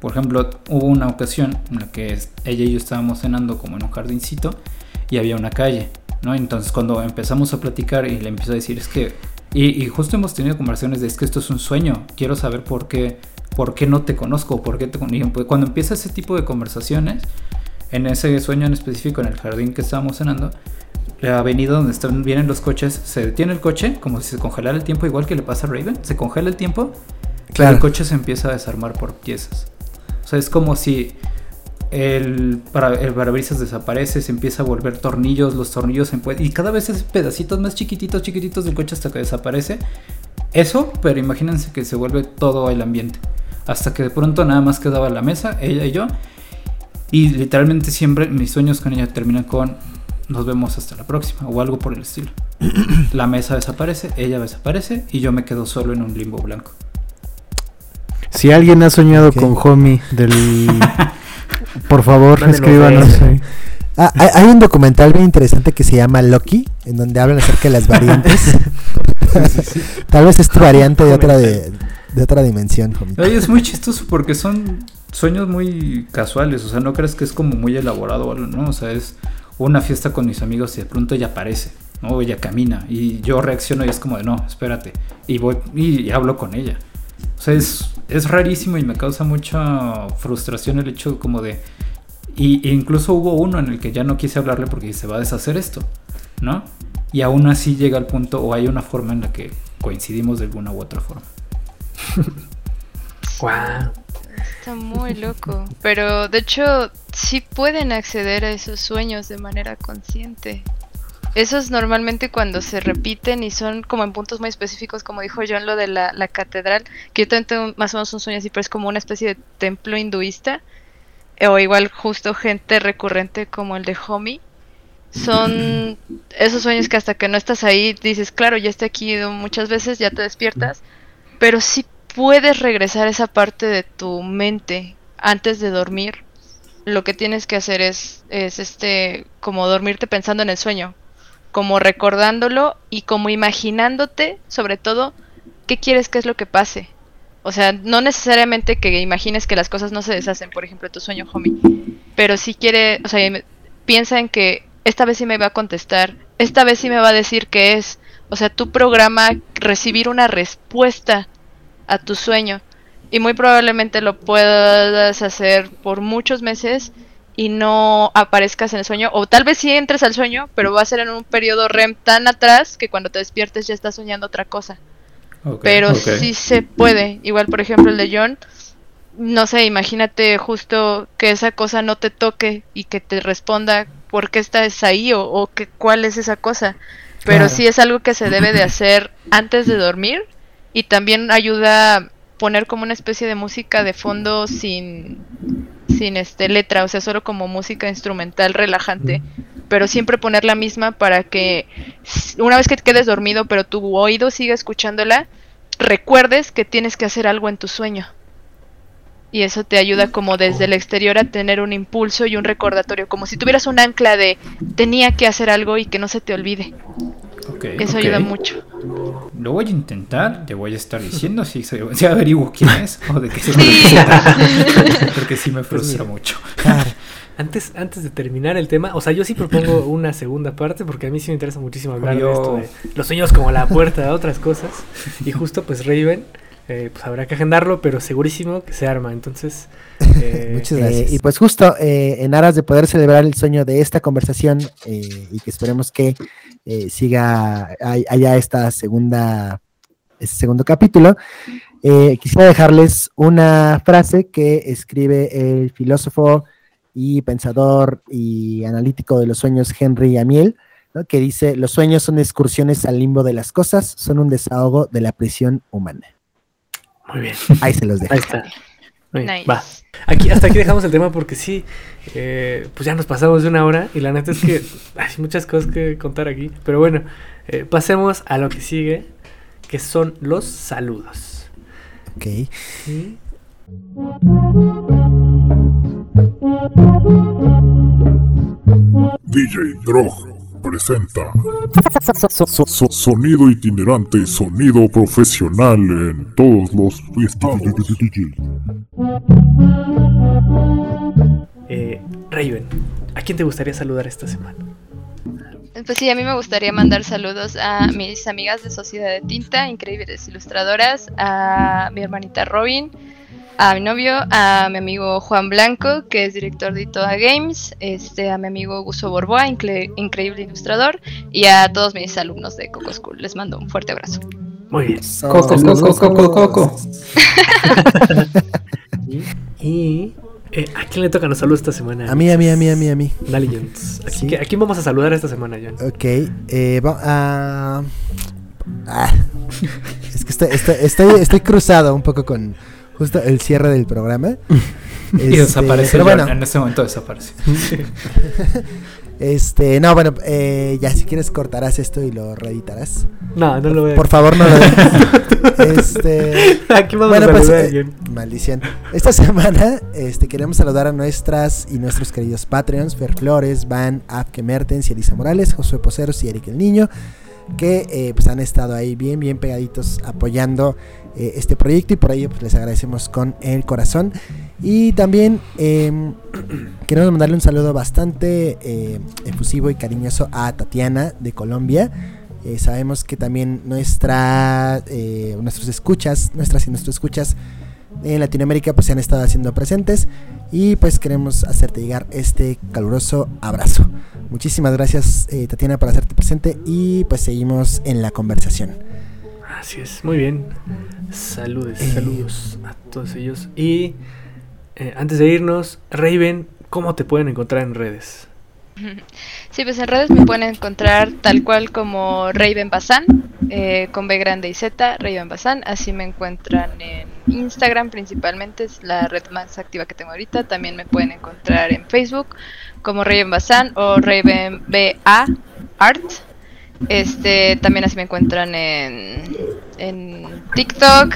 Speaker 3: Por ejemplo, hubo una ocasión en la que ella y yo estábamos cenando como en un jardincito y había una calle, ¿no? Entonces cuando empezamos a platicar y le empiezo a decir es que, y, y justo hemos tenido conversaciones de es que esto es un sueño, quiero saber por qué, por qué no te conozco, por qué te con-". y pues, cuando empieza ese tipo de conversaciones, en ese sueño en específico, en el jardín que estábamos cenando, la avenida donde están, vienen los coches, se detiene el coche, como si se congelara el tiempo, igual que le pasa a Raven, se congela el tiempo y
Speaker 4: Claro.
Speaker 3: el coche se empieza a desarmar por piezas. O sea, es como si el, para, el parabrisas desaparece, se empieza a volver tornillos, los tornillos se pueden... Y cada vez es pedacitos más chiquititos, chiquititos del coche hasta que desaparece. Eso, pero imagínense que se vuelve todo el ambiente. Hasta que de pronto nada más quedaba la mesa, ella y yo. Y literalmente siempre mis sueños con ella terminan con nos vemos hasta la próxima o algo por el estilo. La mesa desaparece, ella desaparece y yo me quedo solo en un limbo blanco.
Speaker 5: Si alguien ha soñado con Homie del... Por favor,
Speaker 2: Mándenos
Speaker 5: escríbanos.
Speaker 2: de-.
Speaker 4: Ah, hay, hay un documental bien interesante que se llama Loki, en donde hablan acerca de las variantes. Tal vez es tu variante de otra de, de otra dimensión.
Speaker 3: Oye, es muy chistoso porque son sueños muy casuales, o sea, no crees que es como muy elaborado o algo, ¿no? O sea, es una fiesta con mis amigos y de pronto ella aparece, ¿no? Ella camina y yo reacciono y es como de, no, espérate, y voy y, hablo con ella. O sea, es, es rarísimo y me causa mucha frustración el hecho como de... Y, e incluso hubo uno en el que ya no quise hablarle porque se va a deshacer esto, ¿no? Y aún así llega al punto o hay una forma en la que coincidimos de alguna u otra forma.
Speaker 2: Guau.
Speaker 1: Está muy loco. Pero de hecho, sí pueden acceder a esos sueños de manera consciente. Eso es normalmente cuando se repiten y son como en puntos muy específicos, como dijo John, lo de la, la catedral, que yo también tengo más o menos un sueño así, pero es como una especie de templo hinduista, eh, o igual justo gente recurrente como el de Homi. Son esos sueños que hasta que no estás ahí dices, claro, ya estoy aquí muchas veces, ya te despiertas, pero sí puedes regresar a esa parte de tu mente antes de dormir. Lo que tienes que hacer es, es este, como dormirte pensando en el sueño, como recordándolo y como imaginándote, sobre todo, qué quieres que es lo que pase. O sea, no necesariamente que imagines que las cosas no se deshacen, por ejemplo, tu sueño, homie. Pero sí quiere, o sea, me- piensa en que esta vez sí me va a contestar, esta vez sí me va a decir qué es. O sea, tu programa recibir una respuesta a tu sueño. Y muy probablemente lo puedas hacer por muchos meses y no aparezcas en el sueño. O tal vez sí entres al sueño, pero va a ser en un periodo REM tan atrás que cuando te despiertes ya estás soñando otra cosa. Pero sí se puede. Igual, por ejemplo, el de John. No sé, imagínate justo que esa cosa no te toque y que te responda por qué estás ahí o, o que, cuál es esa cosa. Pero
Speaker 4: Claro.
Speaker 1: sí es algo que se debe de hacer antes de dormir y también ayuda a poner como una especie de música de fondo sin, sin este letra, o sea, solo como música instrumental relajante, pero siempre poner la misma para que una vez que te quedes dormido, pero tu oído siga escuchándola, recuerdes que tienes que hacer algo en tu sueño. Y eso te ayuda como desde el exterior a tener un impulso y un recordatorio, como si tuvieras un ancla de tenía que hacer algo y que no se te olvide.
Speaker 3: Ok,
Speaker 1: Eso ayuda mucho.
Speaker 3: Lo voy a intentar, te voy a estar diciendo si, se- si averiguo quién es o de qué se
Speaker 1: Sí.
Speaker 3: trata. Porque sí me frustra
Speaker 2: mira.
Speaker 3: mucho.
Speaker 4: Claro.
Speaker 2: Antes, antes de terminar el tema, o sea, yo sí propongo una segunda parte porque a mí sí me interesa muchísimo hablar de esto de los sueños como la puerta a otras cosas. Y justo pues Raven, eh, pues habrá que agendarlo, pero segurísimo que se arma. Entonces, eh,
Speaker 4: Muchas
Speaker 5: Eh,
Speaker 4: gracias. y pues justo eh, en aras de poder celebrar el sueño de esta conversación eh, y que esperemos que eh, siga hay- haya esta segunda este segundo capítulo, eh, quisiera dejarles una frase que escribe el filósofo y pensador y analítico de los sueños Henry Amiel, ¿no? que dice, los sueños son excursiones al limbo de las cosas, son un desahogo de la prisión humana.
Speaker 2: muy bien.
Speaker 4: Ahí se los dejo.
Speaker 2: Ahí está. Muy bien,
Speaker 1: Nice.
Speaker 2: Va. Aquí, hasta aquí dejamos el tema porque sí, eh, pues ya nos pasamos de una hora y la neta es que hay muchas cosas que contar aquí. Pero bueno, eh, pasemos a lo que sigue, que son los saludos.
Speaker 4: Ok.
Speaker 2: ¿Sí?
Speaker 6: DJ Drog presenta So- so- so- Sonido itinerante, sonido profesional en todos los estados.
Speaker 2: Eh, Raven, ¿a quién te gustaría saludar esta semana?
Speaker 1: Pues sí, a mí me gustaría mandar saludos a mis amigas de Sociedad de Tinta, increíbles ilustradoras, a mi hermanita Robin, a mi novio, a mi amigo Juan Blanco, que es director de Itoa Games, este, a mi amigo Guso Borboa, incre- increíble ilustrador, y a todos mis alumnos de Coco School. Les mando un fuerte abrazo.
Speaker 2: Muy bien.
Speaker 3: Coco, coco, coco, coco.
Speaker 2: Y eh, ¿a quién le tocan los saludos esta semana?
Speaker 4: A mí, a mí, a mí, a mí, a mí.
Speaker 2: Dale, Jones. ¿A,
Speaker 4: Sí.
Speaker 2: quién- a quién vamos a saludar esta semana, John?
Speaker 4: Ok, eh, va- ah, ah, es que estoy, estoy, estoy, estoy cruzado un poco con justo el cierre del programa.
Speaker 3: Y
Speaker 4: Este, pero
Speaker 3: John,
Speaker 4: bueno,
Speaker 3: en este momento desaparece.
Speaker 4: este, no, bueno, eh, ya si quieres cortarás esto y lo reeditarás.
Speaker 2: No, no lo voy a
Speaker 4: Por favor, no lo Este,
Speaker 2: Aquí vamos
Speaker 4: bueno,
Speaker 2: a
Speaker 4: pues, eh, maldición. Esta semana, este, queremos saludar a nuestras y nuestros queridos Patreons, Fer Flores, Van, Apke Mertens y Elisa Morales, Josué Poceros y Eric el Niño, que eh, pues han estado ahí bien, bien pegaditos apoyando eh, este proyecto y por ello pues, les agradecemos con el corazón. Y también em, queremos mandarle un saludo bastante eh, efusivo y cariñoso a Tatiana de Colombia. Eh, sabemos que también nuestra, nuestros escuchas, nuestras y nuestros escuchas en Latinoamérica pues se han estado haciendo presentes y pues queremos hacerte llegar este caluroso abrazo. Muchísimas gracias Tatiana por hacerte presente y pues seguimos en la conversación.
Speaker 2: Así es, muy bien. Saludes,
Speaker 4: Eh.
Speaker 2: saludos a todos ellos. Y eh, antes de irnos, Raven, ¿cómo te pueden encontrar en redes?
Speaker 1: Sí, pues en redes me pueden encontrar tal cual como Raven Bazán, eh, con B grande y Z, Raven Bazán. Así me encuentran en Instagram principalmente, es la red más activa que tengo ahorita. También me pueden encontrar en Facebook como Raven Bazán o Raven BA Art. Este, también así me encuentran en, en TikTok,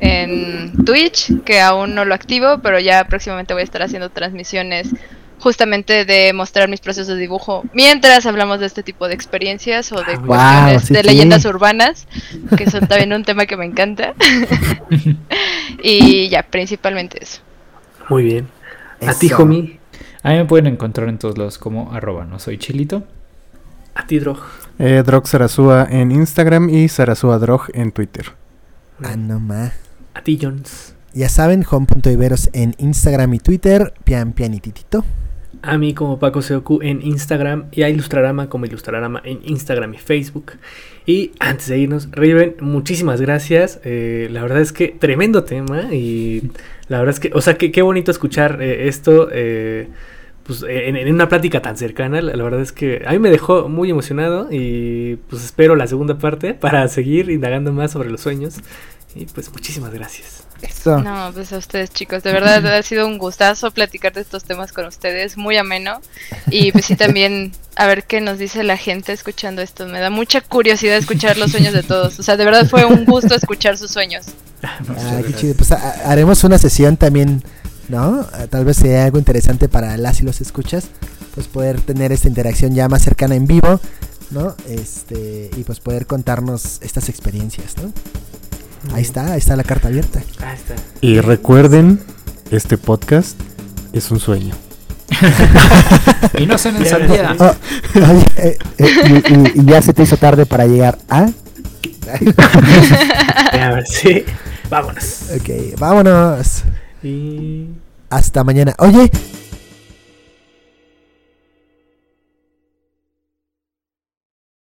Speaker 1: en Twitch, que aún no lo activo, pero ya próximamente voy a estar haciendo transmisiones justamente de mostrar mis procesos de dibujo mientras hablamos de este tipo de experiencias o de
Speaker 2: Ah,
Speaker 4: wow,
Speaker 1: cuestiones
Speaker 4: sí,
Speaker 1: de
Speaker 4: sí.
Speaker 1: leyendas urbanas, que son también un tema que me encanta. y ya, principalmente eso.
Speaker 2: Muy bien. A ti, homie.
Speaker 3: A mí me pueden encontrar en todos lados como arroba no soy chilito.
Speaker 2: A ti, Drog.
Speaker 5: Eh, Drog Sarasúa en Instagram y Sarasúa Drog en Twitter.
Speaker 4: Ah, no ma.
Speaker 2: A ti, Jones.
Speaker 4: Ya saben, home.iberos en Instagram y Twitter, pian pian y titito.
Speaker 2: A mí como Paco Seoku en Instagram y a Ilustrarama como Ilustrarama en Instagram y Facebook. Y antes de irnos, Raven, muchísimas gracias. Eh, la verdad es que tremendo tema y la verdad es que, o sea, que, qué bonito escuchar eh, esto eh, pues, en, en una plática tan cercana. La, la verdad es que a mí me dejó muy emocionado y pues espero la segunda parte para seguir indagando más sobre los sueños. Y pues muchísimas gracias.
Speaker 4: Eso.
Speaker 1: No, pues a ustedes chicos, de verdad ha sido un gustazo platicar de estos temas con ustedes, muy ameno. Y pues sí también a ver qué nos dice la gente escuchando esto. Me da mucha curiosidad escuchar los sueños de todos. O sea, de verdad fue un gusto escuchar sus sueños.
Speaker 4: Ah, qué chido. Pues haremos una sesión también, ¿no? Ah, Tal vez sea algo interesante para las y los escuchas, pues poder tener esta interacción ya más cercana en vivo, ¿no? Este, y pues poder contarnos estas experiencias, ¿no? Ahí está, ahí está la carta abierta.
Speaker 2: Ahí está.
Speaker 5: Y recuerden, este podcast es un sueño.
Speaker 3: Y no se en
Speaker 2: Ya,
Speaker 3: sandía.
Speaker 2: ya.
Speaker 4: Oh, oye, eh, eh, y, y- y ya se te hizo tarde para llegar a...
Speaker 2: A ver, sí. Vámonos.
Speaker 4: Ok, vámonos.
Speaker 2: Y...
Speaker 4: Hasta mañana. Oye,